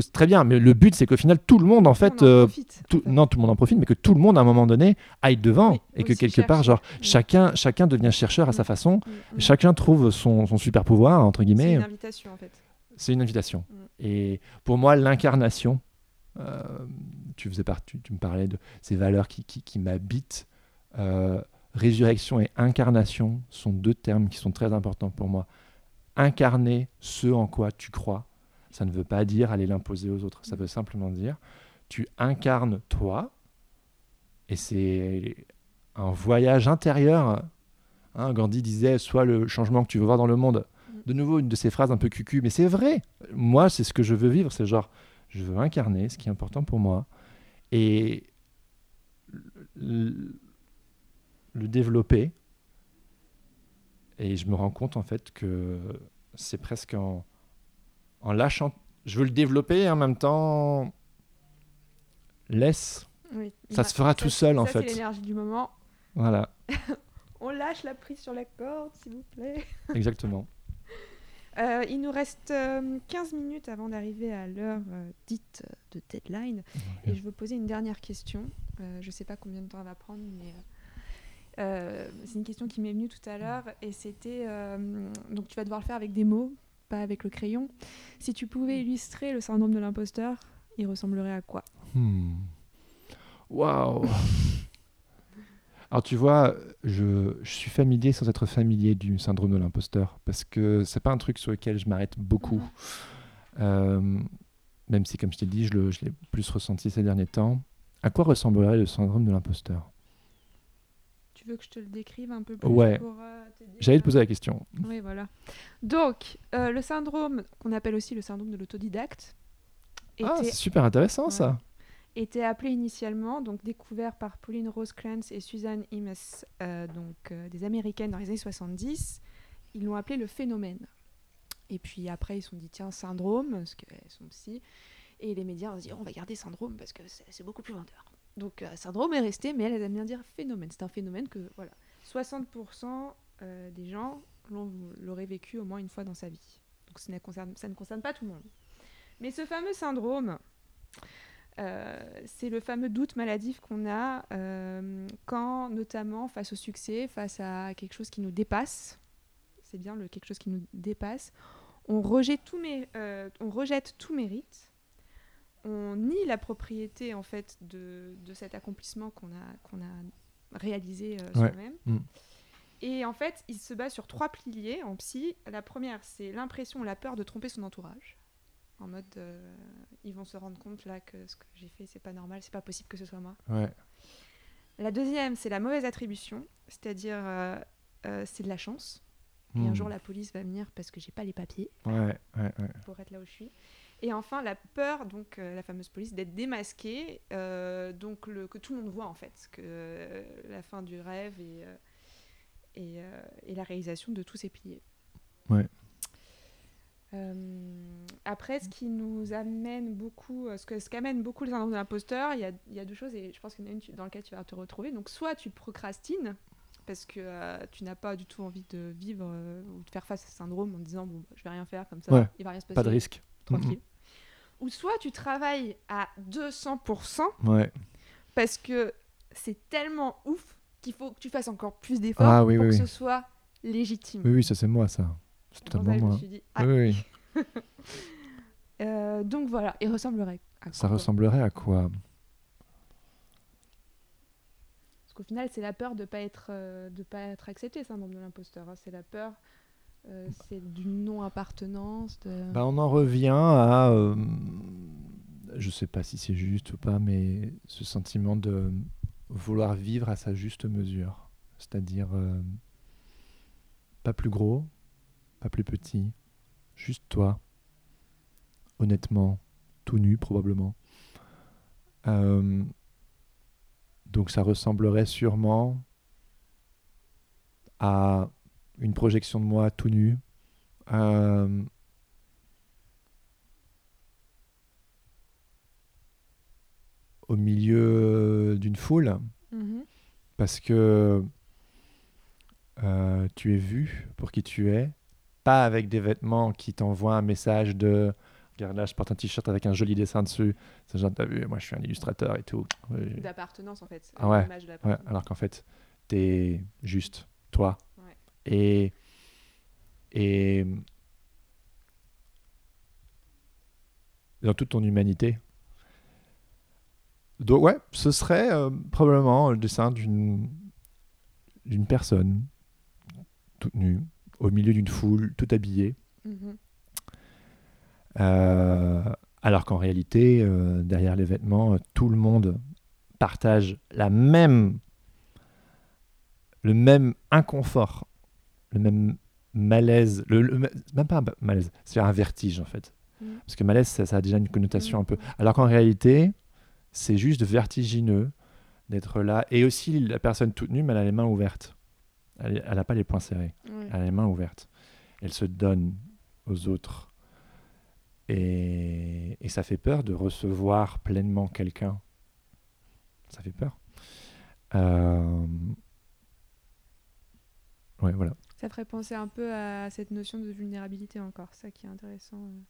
c'est très bien. Mais le but, c'est qu'au final, tout le monde, en fait, en euh, profite, en tout- fait. non, tout le monde en profite, mais que tout le monde, à un moment donné, aille devant Oui, et que quelque part, genre, chacun, chacun devient chercheur à sa Mm. façon. Mm, mm. Chacun trouve son, son super pouvoir, entre C'est guillemets. une invitation en fait. C'est une invitation. Et pour moi, l'incarnation, tu faisais partie, tu me parlais de ces valeurs qui, qui, qui m'habitent. Euh, résurrection et incarnation sont deux termes qui sont très importants pour moi. Incarner ce en quoi tu crois, ça ne veut pas dire aller l'imposer aux autres. Ça veut simplement dire tu incarnes toi, et c'est un voyage intérieur. Hein, Gandhi disait soit le changement que tu veux voir dans le monde. De nouveau, une de ces phrases un peu cucu, mais c'est vrai. Moi, c'est ce que je veux vivre. C'est genre, je veux incarner ce qui est important pour moi et le, développer. Et je me rends compte en fait que c'est presque en, en lâchant. Je veux le développer et en même temps, laisse. Oui. Ça se fera tout seul, en ça, fait. C'est l'énergie du moment. Voilà, On lâche la prise sur la corde, s'il vous plaît. exactement. Euh, il nous reste euh, 15 minutes avant d'arriver à l'heure euh, dite de deadline. Et je veux poser une dernière question. Euh, je ne sais pas combien de temps elle va prendre, mais euh, c'est une question qui m'est venue tout à l'heure. Et c'était. euh, donc, tu vas devoir le faire avec des mots, pas avec le crayon. Si tu pouvais illustrer le syndrome de l'imposteur, il ressemblerait à quoi? Hmm. Waouh Alors tu vois, je, je suis familier sans être familier du syndrome de l'imposteur parce que c'est pas un truc sur lequel je m'arrête beaucoup. Mhm. Euh, même si, comme je t'ai dit, je l'ai plus ressenti ces derniers temps. À quoi ressemblerait le syndrome de l'imposteur? Tu veux que je te le décrive un peu plus Ouais. euh, J'allais te poser la question. Oui, voilà. Donc, euh, le syndrome qu'on appelle aussi le syndrome de l'autodidacte Ah, était, c'est super intéressant ça. était appelé initialement, donc découvert par Pauline Rose Clance et Suzanne Imes, euh, donc euh, des Américaines dans les années 70. Ils l'ont appelé le phénomène. Et puis après, ils se sont dit, tiens, syndrome, parce qu'elles sont psy. Et les médias ont dit, on va garder syndrome parce que c'est beaucoup plus vendeur. Donc euh, syndrome est resté, mais elles aiment bien dire phénomène. C'est un phénomène que, voilà, 60% euh, des gens l'auraient vécu au moins une fois dans sa vie. Donc ça ne concerne, pas tout le monde. Mais ce fameux syndrome, euh, c'est le fameux doute maladif qu'on a quand, notamment, face au succès, face à quelque chose qui nous dépasse, c'est bien le quelque chose qui nous dépasse, on rejette tout mérite, on nie la propriété en fait de, de cet accomplissement qu'on a, qu'on a réalisé euh, Ouais. soi-même. Mm. Et en fait, il se base sur trois piliers en psy. La première, c'est l'impression, la peur de tromper son entourage. En mode, euh, ils vont se rendre compte là que ce que j'ai fait, c'est pas normal, c'est pas possible que ce soit moi. Ouais. La deuxième, c'est la mauvaise attribution, c'est-à-dire euh, euh, c'est de la chance. Et un Hmm. jour, la police va venir parce que j'ai pas les papiers Ouais, ouais, ouais. pour être là où je suis. Et enfin, la peur, donc euh, la fameuse police, d'être démasquée, euh, donc le, que tout le monde voit en fait, que euh, la fin du rêve et, et, et la réalisation de tous ces piliers. Ouais. Après, ce qui nous amène beaucoup, ce que ce qu'amène beaucoup le syndrome de l'imposteur, il y a, il y a deux choses et je pense qu'il y en a une tu- dans laquelle tu vas te retrouver. Donc, soit tu procrastines parce que euh, tu n'as pas du tout envie de vivre euh, ou de faire face à ce syndrome en te disant bon, bah, je vais rien faire comme ça, Ouais. il va rien se passer Pas de risque. tranquille. Ou soit tu travailles à 200% Mhm. Ouais. parce que c'est tellement ouf qu'il faut que tu fasses encore plus d'efforts Ah oui, pour oui, que oui. ce soit légitime. Oui, oui, ça c'est moi ça. C'est totalement ça, moi. suis dit, ah, Oui, oui. euh, donc voilà, il ressemblerait à Ça quoi ressemblerait à quoi? Parce qu'au final, c'est la peur de pas être, euh, de pas être accepté, syndrome de l'imposteur. hein. C'est la peur, euh, c'est d'une non-appartenance. De... Bah, on en revient à euh, je sais pas si c'est juste ou pas, mais ce sentiment de vouloir vivre à sa juste mesure. C'est-à-dire euh, pas plus gros, pas plus petit, juste toi, honnêtement, tout nu probablement. Donc ça ressemblerait sûrement à une projection de moi tout nu. Euh, au milieu d'une foule Mhm. parce que euh, tu es vu pour qui tu es, pas avec des vêtements qui t'envoient un message de regarde là, je porte un t-shirt avec un joli dessin dessus. C'est genre, t'as vu, moi je suis un illustrateur et tout. D'appartenance en fait. Ah ouais, Ouais, alors qu'en fait, t'es juste toi. Et, et dans toute ton humanité. Donc ouais, ce serait euh, probablement le dessin d'une d'une personne toute nue au milieu d'une foule, tout habillée. Mhm. Euh, alors qu'en réalité, euh, derrière les vêtements, euh, tout le monde partage la même, le même inconfort, le même malaise, le, le- même pas un malaise, c'est un vertige en fait. Mhm. Parce que malaise, ça, ça a déjà une connotation Mhm. un peu. Alors qu'en réalité, c'est juste vertigineux d'être là. Et aussi, la personne toute nue, mais elle a les mains ouvertes. Elle n'a pas les poings serrés. Ouais. Elle a les mains ouvertes. Elle se donne aux autres. Et, et ça fait peur de recevoir pleinement quelqu'un. Ça fait peur. Euh, Ouais, voilà ça ferait penser un peu à cette notion de vulnérabilité encore, ça qui est intéressant. Euh,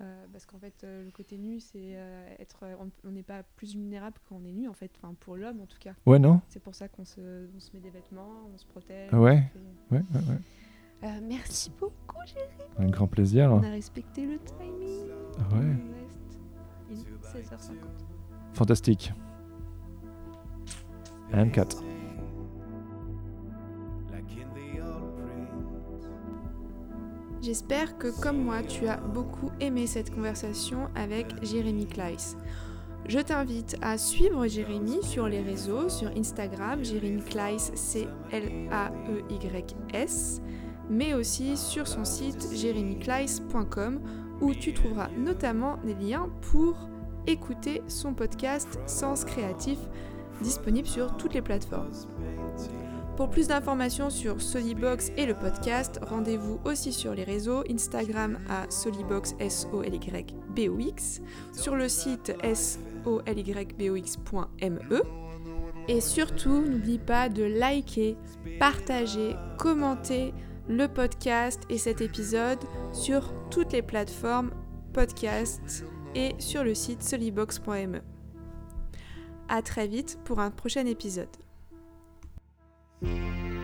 euh, parce qu'en fait, euh, le côté nu, c'est être. On n'est pas plus vulnérable quand on est nu, en fait, enfin, pour l'homme en tout cas. Ouais, non C'est pour ça qu'on se, on se, met des vêtements, on se protège. Ouais, ouais, ouais. ouais. merci beaucoup, Jérémy. Un grand plaisir. On a respecté le timing. Ah ouais. Il reste 16h50. Fantastique. M4. J'espère que comme moi, tu as beaucoup aimé cette conversation avec Jérémy Kleiss. Je t'invite à suivre Jérémy sur les réseaux, sur Instagram, Jérémy Kleiss, c'est L-A-E-Y-S, mais aussi sur son site jérémykleiss.com où tu trouveras notamment des liens pour écouter son podcast Sens Créatif, disponible sur toutes les plateformes. Pour plus d'informations sur Solibox et le podcast, rendez-vous aussi sur les réseaux Instagram à Solibox S sur le site solYbox.me et surtout n'oublie pas de liker, partager, commenter le podcast et cet épisode sur toutes les plateformes podcast et sur le site solibox.me. À très vite pour un prochain épisode. Música